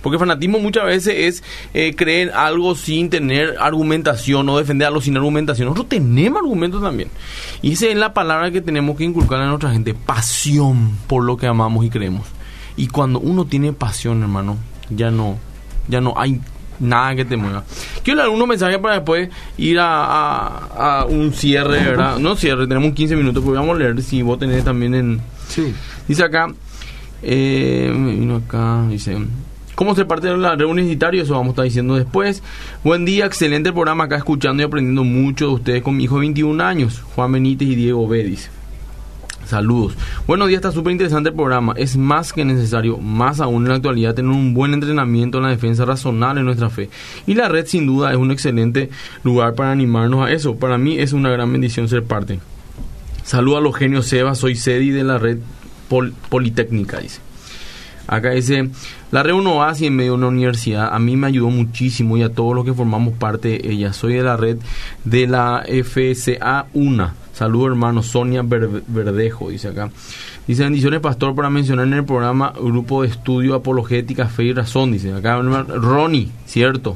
porque fanatismo muchas veces es eh, creer algo sin tener argumentación o defender algo sin argumentación. Nosotros tenemos argumentos también. Y esa es la palabra que tenemos que inculcar a nuestra gente. Pasión por lo que amamos y creemos. Y cuando uno tiene pasión, hermano, ya no, ya no hay nada que te mueva. Quiero leer unos mensajes para después ir a, un cierre, ¿verdad? No cierre, tenemos 15 minutos, porque vamos a leer si vos tenés también en... Sí. Dice acá, eh, vino acá, dice... ¿Cómo se parte de la reunión universitaria? Eso vamos a estar diciendo después. Buen día, excelente programa acá escuchando y aprendiendo mucho de ustedes con mi hijo de 21 años, Juan Benítez y Diego Bédiz. Saludos. Buenos días, está súper interesante el programa. Es más que necesario, más aún en la actualidad, tener un buen entrenamiento en la defensa razonable de nuestra fe. Y la red, sin duda, es un excelente lugar para animarnos a eso. Para mí es una gran bendición ser parte. Saludos a los genios Seba, soy Cedi de la red Politécnica, dice. Acá dice, la Red 1 así en medio de una universidad a mí me ayudó muchísimo y a todos los que formamos parte de ella. Soy de la red de la FSA 1. Saludos hermano, Sonia Verdejo, dice acá. Dice bendiciones pastor para mencionar en el programa Grupo de Estudio Apologética Fe y Razón. Dice acá Ronnie, cierto.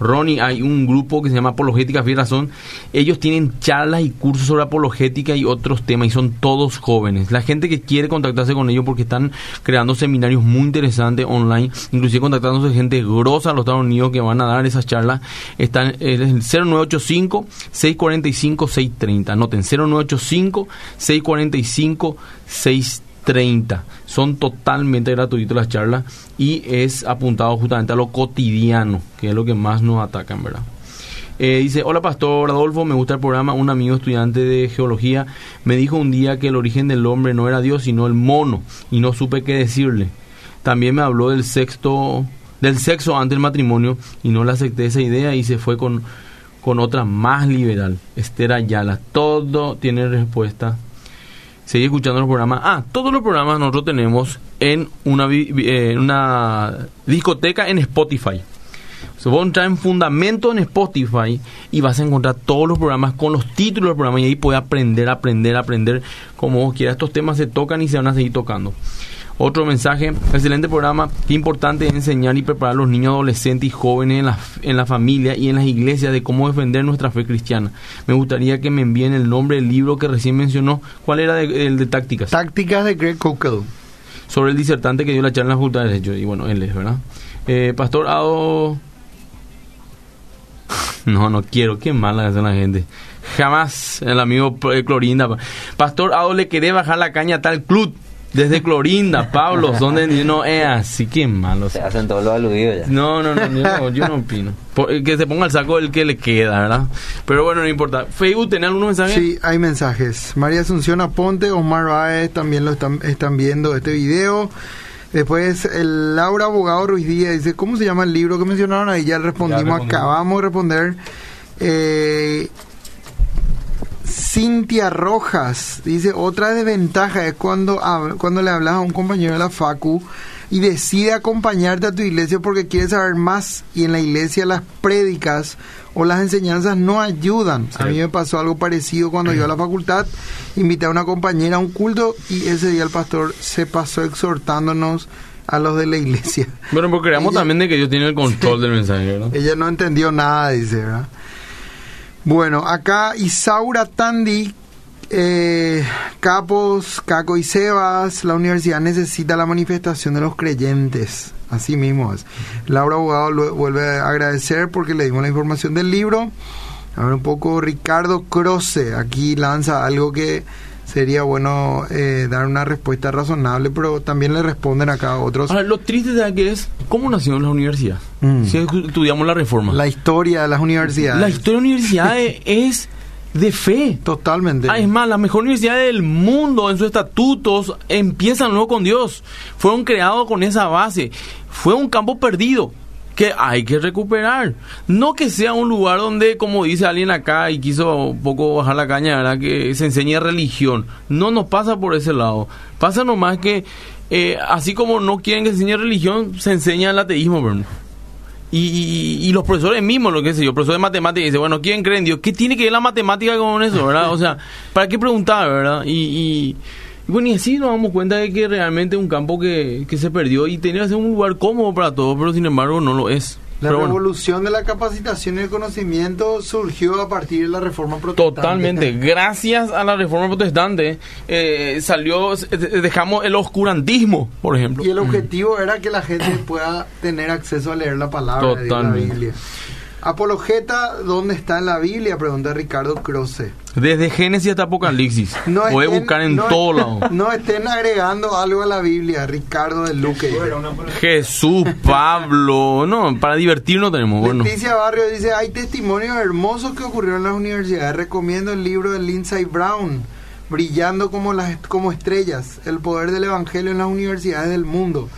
Ronnie, hay un grupo que se llama Apologética Fe y Razón. Ellos tienen charlas y cursos sobre apologética y otros temas y son todos jóvenes. La gente que quiere contactarse con ellos porque están creando seminarios muy interesantes online, inclusive contactándose gente grosa a los Estados Unidos que van a dar esas charlas, están el 0985 645 630. Anoten 0985 645 630. 30. Son totalmente gratuitas las charlas y es apuntado justamente a lo cotidiano, que es lo que más nos atacan, ¿verdad? Eh, dice, hola pastor Adolfo, me gusta el programa. Un amigo estudiante de geología me dijo un día que el origen del hombre no era Dios, sino el mono, y no supe qué decirle. También me habló del sexto, del sexo antes del matrimonio, y no le acepté esa idea y se fue con, con otra más liberal, Esther Ayala. Todo tiene respuesta Sigue escuchando los programas. Ah, todos los programas nosotros tenemos en una, eh, discoteca en Spotify. Se va a entrar en Fundamento en Spotify y vas a encontrar todos los programas con los títulos del programa y ahí puedes aprender, aprender, aprender como vos quieras. Estos temas se tocan y se van a seguir tocando. Otro mensaje, excelente programa. Qué importante es enseñar y preparar a los niños, adolescentes y jóvenes en la, en la familia y en las iglesias de cómo defender nuestra fe cristiana. Me gustaría que me envíen el nombre del libro que recién mencionó. ¿Cuál era el de tácticas? Tácticas de Greg Cockle. Sobre el disertante que dio la charla en la Facultad de Derecho. Y bueno, él es, ¿verdad? Eh, Pastor Ado. No, no quiero. Qué mala es la gente. Jamás el amigo eh, Clorinda. Pastor Ado le quería bajar la caña a tal club. Desde Clorinda, Pablo, donde no es así, qué malo. Se hacen todos los aludidos ya. No, no, no, yo no, opino. Eh, que se ponga el saco el que le queda, ¿verdad? Pero bueno, no importa. Facebook, ¿tenés algunos mensajes? Sí, hay mensajes. María Asunción Aponte, Omar Baez también lo están, están viendo este video. Después, el Laura Abogado Ruiz Díaz dice, ¿cómo se llama el libro que mencionaron ahí? Ya respondimos, acabamos de responder. Eh, Cintia Rojas dice, otra desventaja es cuando, cuando le hablas a un compañero de la Facu y decide acompañarte a tu iglesia porque quiere saber más y en la iglesia las prédicas o las enseñanzas no ayudan. A mí me pasó algo parecido cuando yo a la facultad, invité a una compañera a un culto y ese día el pastor se pasó exhortándonos a los de la iglesia. Bueno, porque creamos también de que Dios tiene el control del mensaje, ¿no? Ella no entendió nada, dice, ¿verdad? Bueno, acá Isaura Tandi eh, Capos, Caco y Sebas, la universidad necesita la manifestación de los creyentes. Así mismo es. Laura Abogado lo vuelve a agradecer porque le dimos la información del libro. A ver un poco, Ricardo Croce aquí lanza algo que sería bueno eh, dar una respuesta razonable, pero también le responden acá a otros. Ahora, lo triste de que es cómo nació la universidad. Mm. Si estudiamos la reforma. La historia de las universidades. La historia de las universidades es de fe. Totalmente. Ah, es más, la mejor universidad del mundo en sus estatutos empiezan luego con Dios. Fueron creados con esa base. Fue un campo perdido que hay que recuperar. No que sea un lugar donde, como dice alguien acá y quiso un poco bajar la caña, ¿verdad? que se enseñe religión. No nos pasa por ese lado. Pasa nomás que, eh, así como no quieren que se enseñe religión, se enseña el ateísmo, ¿verdad? Y, los profesores mismos, lo que sé yo, profesor de matemáticas, dice, bueno, ¿quién cree en Dios? ¿Qué tiene que ver la matemática con eso, verdad? O sea, ¿para qué preguntar, verdad? Y, bueno, y así nos damos cuenta de que realmente es un campo que, que se perdió y tenía que ser un lugar cómodo para todos, pero sin embargo no lo es. La revolución de la capacitación y el conocimiento surgió a partir de la reforma protestante. Totalmente. Gracias a la reforma protestante eh, salió, dejamos el oscurantismo, por ejemplo. Y el objetivo era que la gente pueda tener acceso a leer la palabra de la Biblia. Apologeta, ¿dónde está en la Biblia? Pregunta Ricardo Croce. Desde Génesis hasta Apocalipsis. No Puede buscar en todo lado. No estén agregando algo a la Biblia, Ricardo de Luque. Jesús, Pablo. No, para divertirnos tenemos. Bueno. Leticia Barrio dice, hay testimonios hermosos que ocurrieron en las universidades. Recomiendo el libro de Lindsay Brown, Brillando como, las, como estrellas, el poder del Evangelio en las universidades del mundo.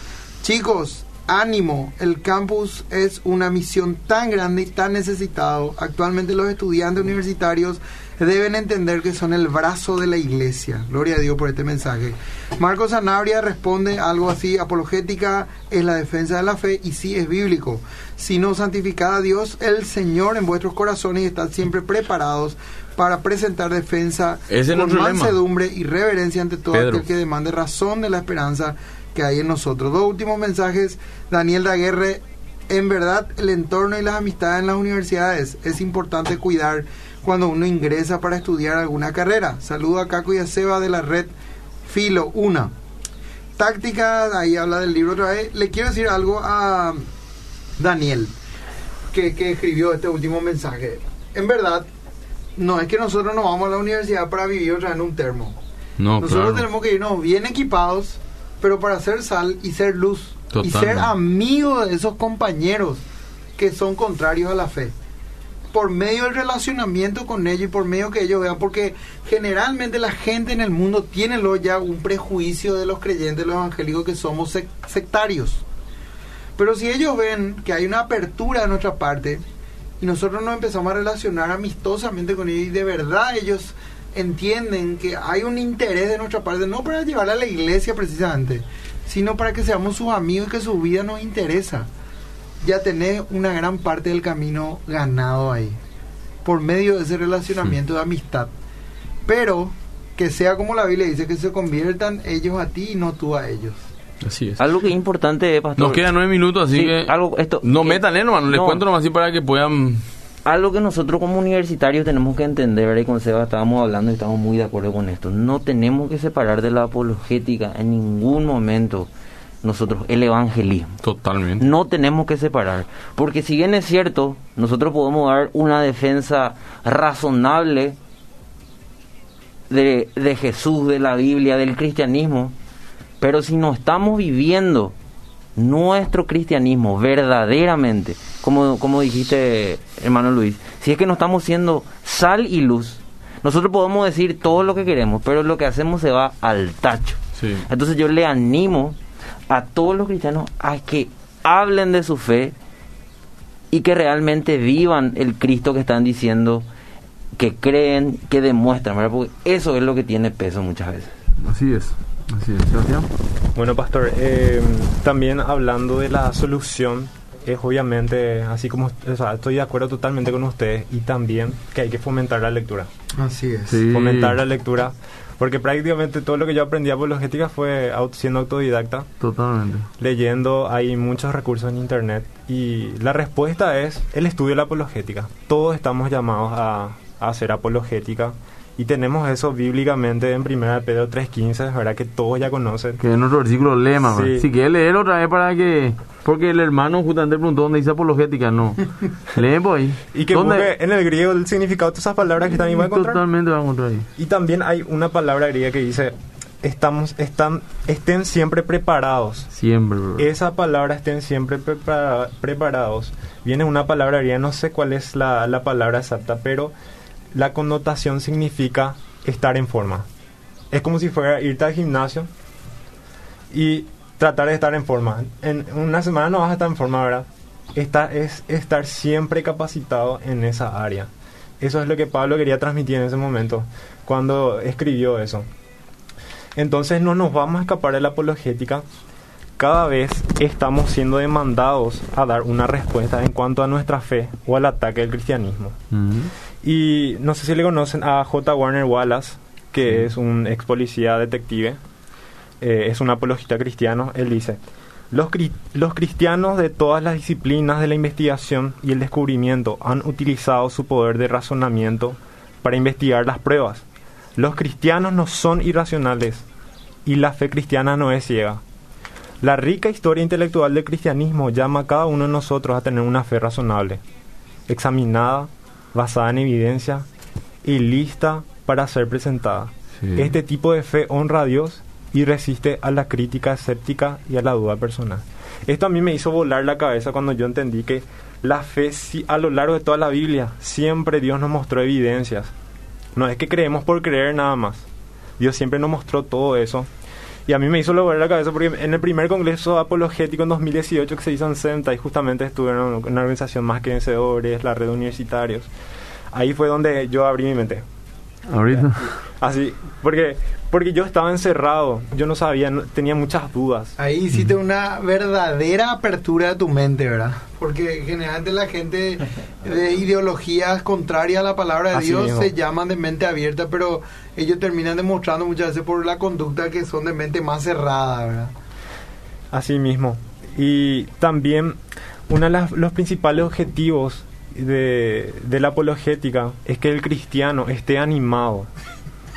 Chicos, ánimo, el campus es una misión tan grande y tan necesitado. Actualmente los estudiantes universitarios deben entender que son el brazo de la iglesia. Gloria a Dios por este mensaje. Marcos Sanabria responde algo así, apologética es la defensa de la fe y sí es bíblico. Sino santificad a Dios el Señor en vuestros corazones y estad siempre preparados para presentar defensa con mansedumbre y reverencia ante todo aquel que demande razón de la esperanza que hay en nosotros. Dos últimos mensajes. Daniel Daguerre, en verdad el entorno y las amistades en las universidades es importante cuidar cuando uno ingresa para estudiar alguna carrera. Saludo a Caco y a Seba de la red Filo 1. Táctica, ahí habla del libro otra vez. Le quiero decir algo a Daniel, que, que escribió este último mensaje. En verdad, no es que nosotros no vamos a la universidad para vivir otra en un termo. No, nosotros tenemos que irnos bien equipados pero para ser sal y ser luz y ser amigo de esos compañeros que son contrarios a la fe por medio del relacionamiento con ellos y por medio que ellos vean, porque generalmente la gente en el mundo tiene ya un prejuicio de los creyentes, los evangélicos, que somos sectarios. Pero si ellos ven que hay una apertura de nuestra parte y nosotros nos empezamos a relacionar amistosamente con ellos y de verdad ellos entienden que hay un interés de nuestra parte, no para llevar a la iglesia precisamente, sino para que seamos sus amigos y que su vida nos interesa. Ya tenés una gran parte del camino ganado ahí, por medio de ese relacionamiento de amistad. Pero que sea como la Biblia dice, que se conviertan ellos a ti y no tú a ellos. Así es. Algo que es importante, Pastor. Nos quedan nueve minutos, así que. Algo, esto, no metan, ¿eh, hermano? Les cuento nomás así para que puedan algo que nosotros como universitarios tenemos que entender, y con Seba estábamos hablando y estamos muy de acuerdo con esto, no tenemos que separar de la apologética en ningún momento nosotros el evangelismo. Totalmente. No tenemos que separar, porque si bien es cierto, nosotros podemos dar una defensa razonable de, de Jesús, de la Biblia, del cristianismo, pero si no estamos viviendo nuestro cristianismo verdaderamente, como, como dijiste, hermano Luis, si es que no estamos siendo sal y luz, nosotros podemos decir todo lo que queremos, pero lo que hacemos se va al tacho. Entonces yo le animo a todos los cristianos a que hablen de su fe y que realmente vivan el Cristo que están diciendo que creen, que demuestran, ¿verdad? Porque eso es lo que tiene peso muchas veces. Así es, así es. Sebastián. Bueno, pastor, eh, también hablando de la solución, es obviamente, así como, o sea, estoy de acuerdo totalmente con ustedes y también que hay que fomentar la lectura. Así es. Sí. Fomentar la lectura, porque prácticamente todo lo que yo aprendí apologética fue siendo autodidacta. Totalmente. leyendo, hay muchos recursos en internet y la respuesta es el estudio de la apologética. Todos estamos llamados a, a hacer apologética y tenemos eso bíblicamente en 1 Pedro 3.15, ¿verdad? Que todos ya conocen. Que es nuestro versículo lema, Sí. Si quieres leer otra vez para que... Porque el hermano justamente preguntó dónde dice apologética, no. Leen por ahí. Y que ¿Dónde? en el griego el significado de esas palabras que también va a encontrar. Totalmente va a encontrar ahí. Y también hay una palabra griega que dice, estamos, están, estén siempre preparados. Siempre, bro. Esa palabra estén siempre prepara- preparados. Viene una palabra griega, no sé cuál es la, la palabra exacta, pero la connotación significa estar en forma. Es como si fuera irte al gimnasio y tratar de estar en forma. En una semana no vas a estar en forma, ¿verdad? Esta es estar siempre capacitado en esa área. Eso es lo que Pablo quería transmitir en ese momento, cuando escribió eso. Entonces no nos vamos a escapar de la apologética. Cada vez estamos siendo demandados a dar una respuesta en cuanto a nuestra fe o al ataque del cristianismo. Ujú. Y no sé si le conocen a J. Warner Wallace, que es un ex policía detective, eh, es un apologista cristiano. Él dice: los, cri- los cristianos de todas las disciplinas de la investigación y el descubrimiento han utilizado su poder de razonamiento para investigar las pruebas. Los cristianos no son irracionales y la fe cristiana no es ciega. La rica historia intelectual del cristianismo llama a cada uno de nosotros a tener una fe razonable, examinada, basada en evidencia y lista para ser presentada. Sí. Este tipo de fe honra a Dios y resiste a la crítica escéptica y a la duda personal. Esto a mí me hizo volar la cabeza cuando yo entendí que la fe a lo largo de toda la Biblia siempre Dios nos mostró evidencias. No es que creemos por creer nada más. Dios siempre nos mostró todo eso. Y a mí me hizo volar la cabeza porque en el primer congreso apologético en 2018 que se hizo en CENTA y justamente estuve en una organización más que vencedores, la red de universitarios. Ahí fue donde yo abrí mi mente. Ahorita. Así, porque porque yo estaba encerrado, yo no sabía, no- tenía muchas dudas. Ahí hiciste una verdadera apertura de tu mente, ¿verdad? Porque generalmente la gente de ideologías contrarias a la palabra de Así Dios mismo. se llaman de mente abierta, pero ellos terminan demostrando muchas veces por la conducta que son de mente más cerrada, ¿verdad? Así mismo. Y también uno de las- los principales objetivos de, de la apologética es que el cristiano esté animado.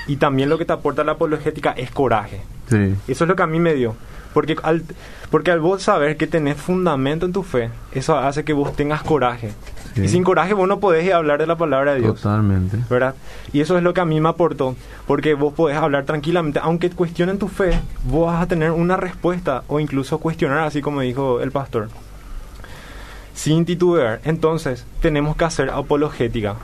Y también lo que te aporta la apologética es coraje. Sí. Eso es lo que a mí me dio. Porque al, porque al vos saber que tenés fundamento en tu fe, eso hace que vos tengas coraje. Sí. Y sin coraje vos no podés hablar de la palabra de Dios. Totalmente. ¿verdad? Y eso es lo que a mí me aportó, porque vos podés hablar tranquilamente, aunque cuestionen tu fe, vos vas a tener una respuesta o incluso cuestionar, así como dijo el pastor, sin titubear. Entonces, tenemos que hacer apologética,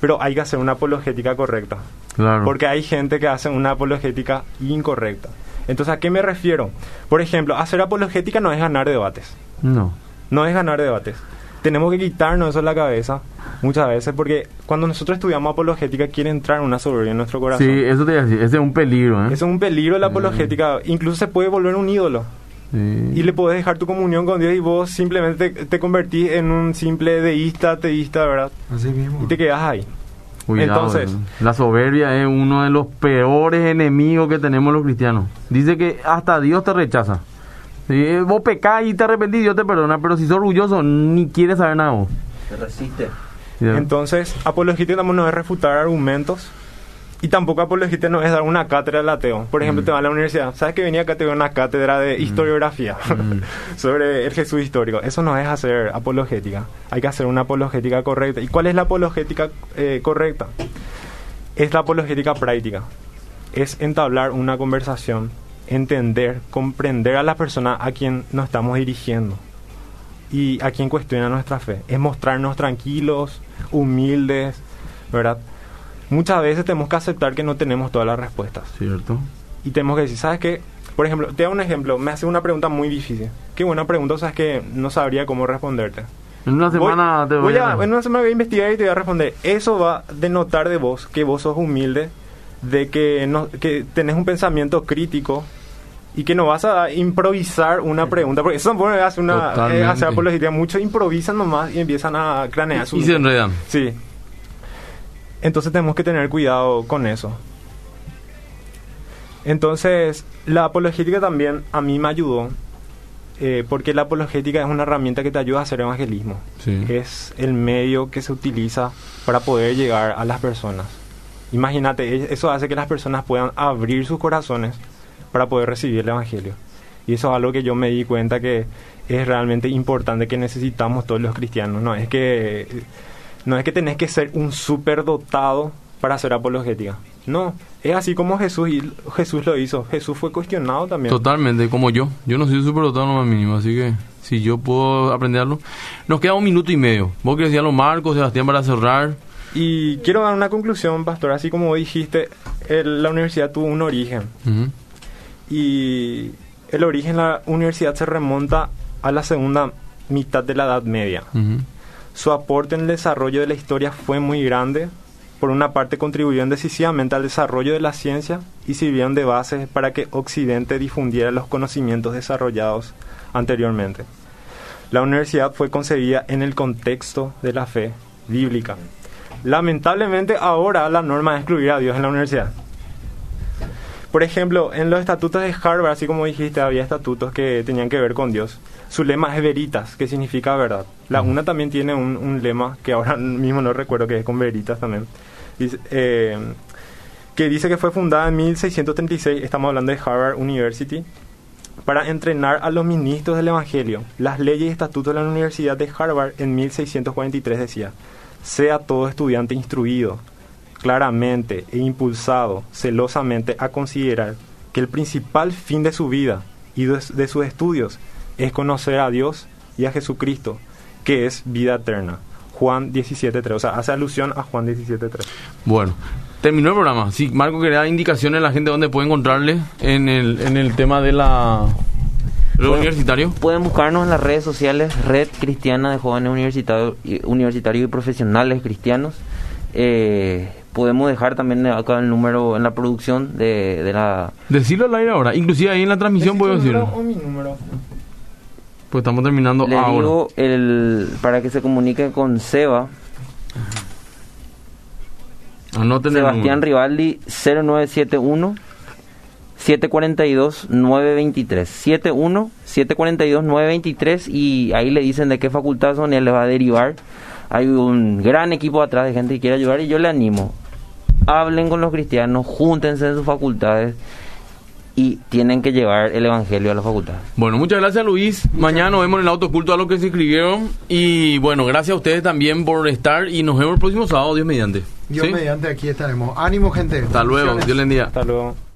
pero hay que hacer una apologética correcta, Claro. porque hay gente que hace una apologética incorrecta. Entonces, ¿a qué me refiero? Por ejemplo, hacer apologética no es ganar debates. No. No es ganar debates. Tenemos que quitarnos eso de la cabeza muchas veces porque cuando nosotros estudiamos apologética quiere entrar una soberbia en nuestro corazón. Sí, eso te iba a decir. Ese es un peligro, ¿eh? Es un peligro la apologética. Incluso se puede volver un ídolo. Sí. Y le podés dejar tu comunión con Dios y vos simplemente te, te convertís en un simple deísta, teísta, ¿verdad? Así mismo. Y te quedas ahí. Cuidado, Entonces- ¿eh? la soberbia es uno de los peores enemigos que tenemos los cristianos. Dice que hasta Dios te rechaza. Si vos pecás y te arrepentís, Dios te perdona, pero si sos orgulloso, ni quieres saber nada vos. Se resiste. Ya. Entonces, apologética no es refutar argumentos. Y tampoco apologética no es dar una cátedra al ateo. Por ejemplo, Mm. te vas a la universidad. ¿Sabes que venía acá te una cátedra de historiografía Mm. sobre el Jesús histórico? Eso no es hacer apologética. Hay que hacer una apologética correcta. ¿Y cuál es la apologética eh, correcta? Es la apologética práctica. Es entablar una conversación, entender, comprender a la persona a quien nos estamos dirigiendo y a quien cuestiona nuestra fe. Es mostrarnos tranquilos, humildes, ¿verdad? Muchas veces tenemos que aceptar que no tenemos todas las respuestas. ¿Cierto? y tenemos que decir, ¿sabes qué? Por ejemplo, te doy un ejemplo, me hace una pregunta muy difícil. Qué buena pregunta, o sea, es que no sabría cómo responderte. En una semana te voy, a, En una semana voy a investigar y te voy a responder. Eso va a denotar de vos que vos sos humilde, de que, no, que tenés un pensamiento crítico y que no vas a improvisar una pregunta, porque eso tampoco es una eh, apología, muchos improvisan nomás y empiezan a cranear su... Y se enredan. Sí. Entonces tenemos que tener cuidado con eso. Entonces, la apologética también a mí me ayudó, eh, porque la apologética es una herramienta que te ayuda a hacer evangelismo. Es el medio que se utiliza para poder llegar a las personas. Imagínate, eso hace que las personas puedan abrir sus corazones para poder recibir el Evangelio. Y eso es algo que yo me di cuenta que es realmente importante que necesitamos todos los cristianos. No es que, no es que tenés que ser un superdotado para hacer apologética. No, es así como Jesús y Jesús lo hizo. Jesús fue cuestionado también. Totalmente, como yo. Yo no soy superdotado no más mínimo, así que si yo puedo aprenderlo. Nos queda un minuto y medio. Vos querés decir Marcos, Sebastián, para cerrar. Y quiero dar una conclusión, pastor. Así como dijiste, la universidad tuvo un origen y el origen de la universidad se remonta a la segunda mitad de la Edad Media. Su aporte en el desarrollo de la historia fue muy grande. Por una parte contribuyeron decisivamente al desarrollo de la ciencia y sirvieron de base para que Occidente difundiera los conocimientos desarrollados anteriormente. La universidad fue concebida en el contexto de la fe bíblica. Lamentablemente ahora la norma es excluir a Dios en la universidad. Por ejemplo, en los estatutos de Harvard, así como dijiste, había estatutos que tenían que ver con Dios. Su lema es veritas, que significa verdad. La UNA también tiene un, lema que ahora mismo no recuerdo que es con veritas también. Eh, que dice que fue fundada en 1636, estamos hablando de Harvard University, para entrenar a los ministros del Evangelio. Las leyes y estatutos de la Universidad de Harvard en 1643 decía, sea todo estudiante instruido, claramente e impulsado celosamente a considerar que el principal fin de su vida y de, sus estudios es conocer a Dios y a Jesucristo, que es vida eterna. Juan 17.3, o sea, hace alusión a Juan 17.3. Bueno, terminó el programa. Sí, Marco quería dar indicaciones a la gente donde puede encontrarle en el, en el tema de la... universitario? Pueden buscarnos en las redes sociales, Red Cristiana de Jóvenes Universitarios Universitarios y Profesionales Cristianos. Eh, podemos dejar también acá el número en la producción de, de la... Decirlo al aire ahora, inclusive ahí en la transmisión puedo decirlo. O mi número? Pues estamos terminando Le ahora. Digo el, para que se comunique con Seba. Anoten Sebastián Rivaldi 0971 742 923 71 742 923 y ahí le dicen de qué facultad son y él les va a derivar hay un gran equipo atrás de gente que quiere ayudar y yo le animo. Hablen con los cristianos, júntense en sus facultades y tienen que llevar el evangelio a la facultad. Bueno, muchas gracias Luis. Mañana nos vemos en el autoculto a los que se inscribieron. Y bueno, gracias a ustedes también por estar y nos vemos el próximo sábado, Dios mediante. Dios mediante, aquí estaremos. Ánimo, gente. Hasta luego, Dios les bendiga. Hasta luego.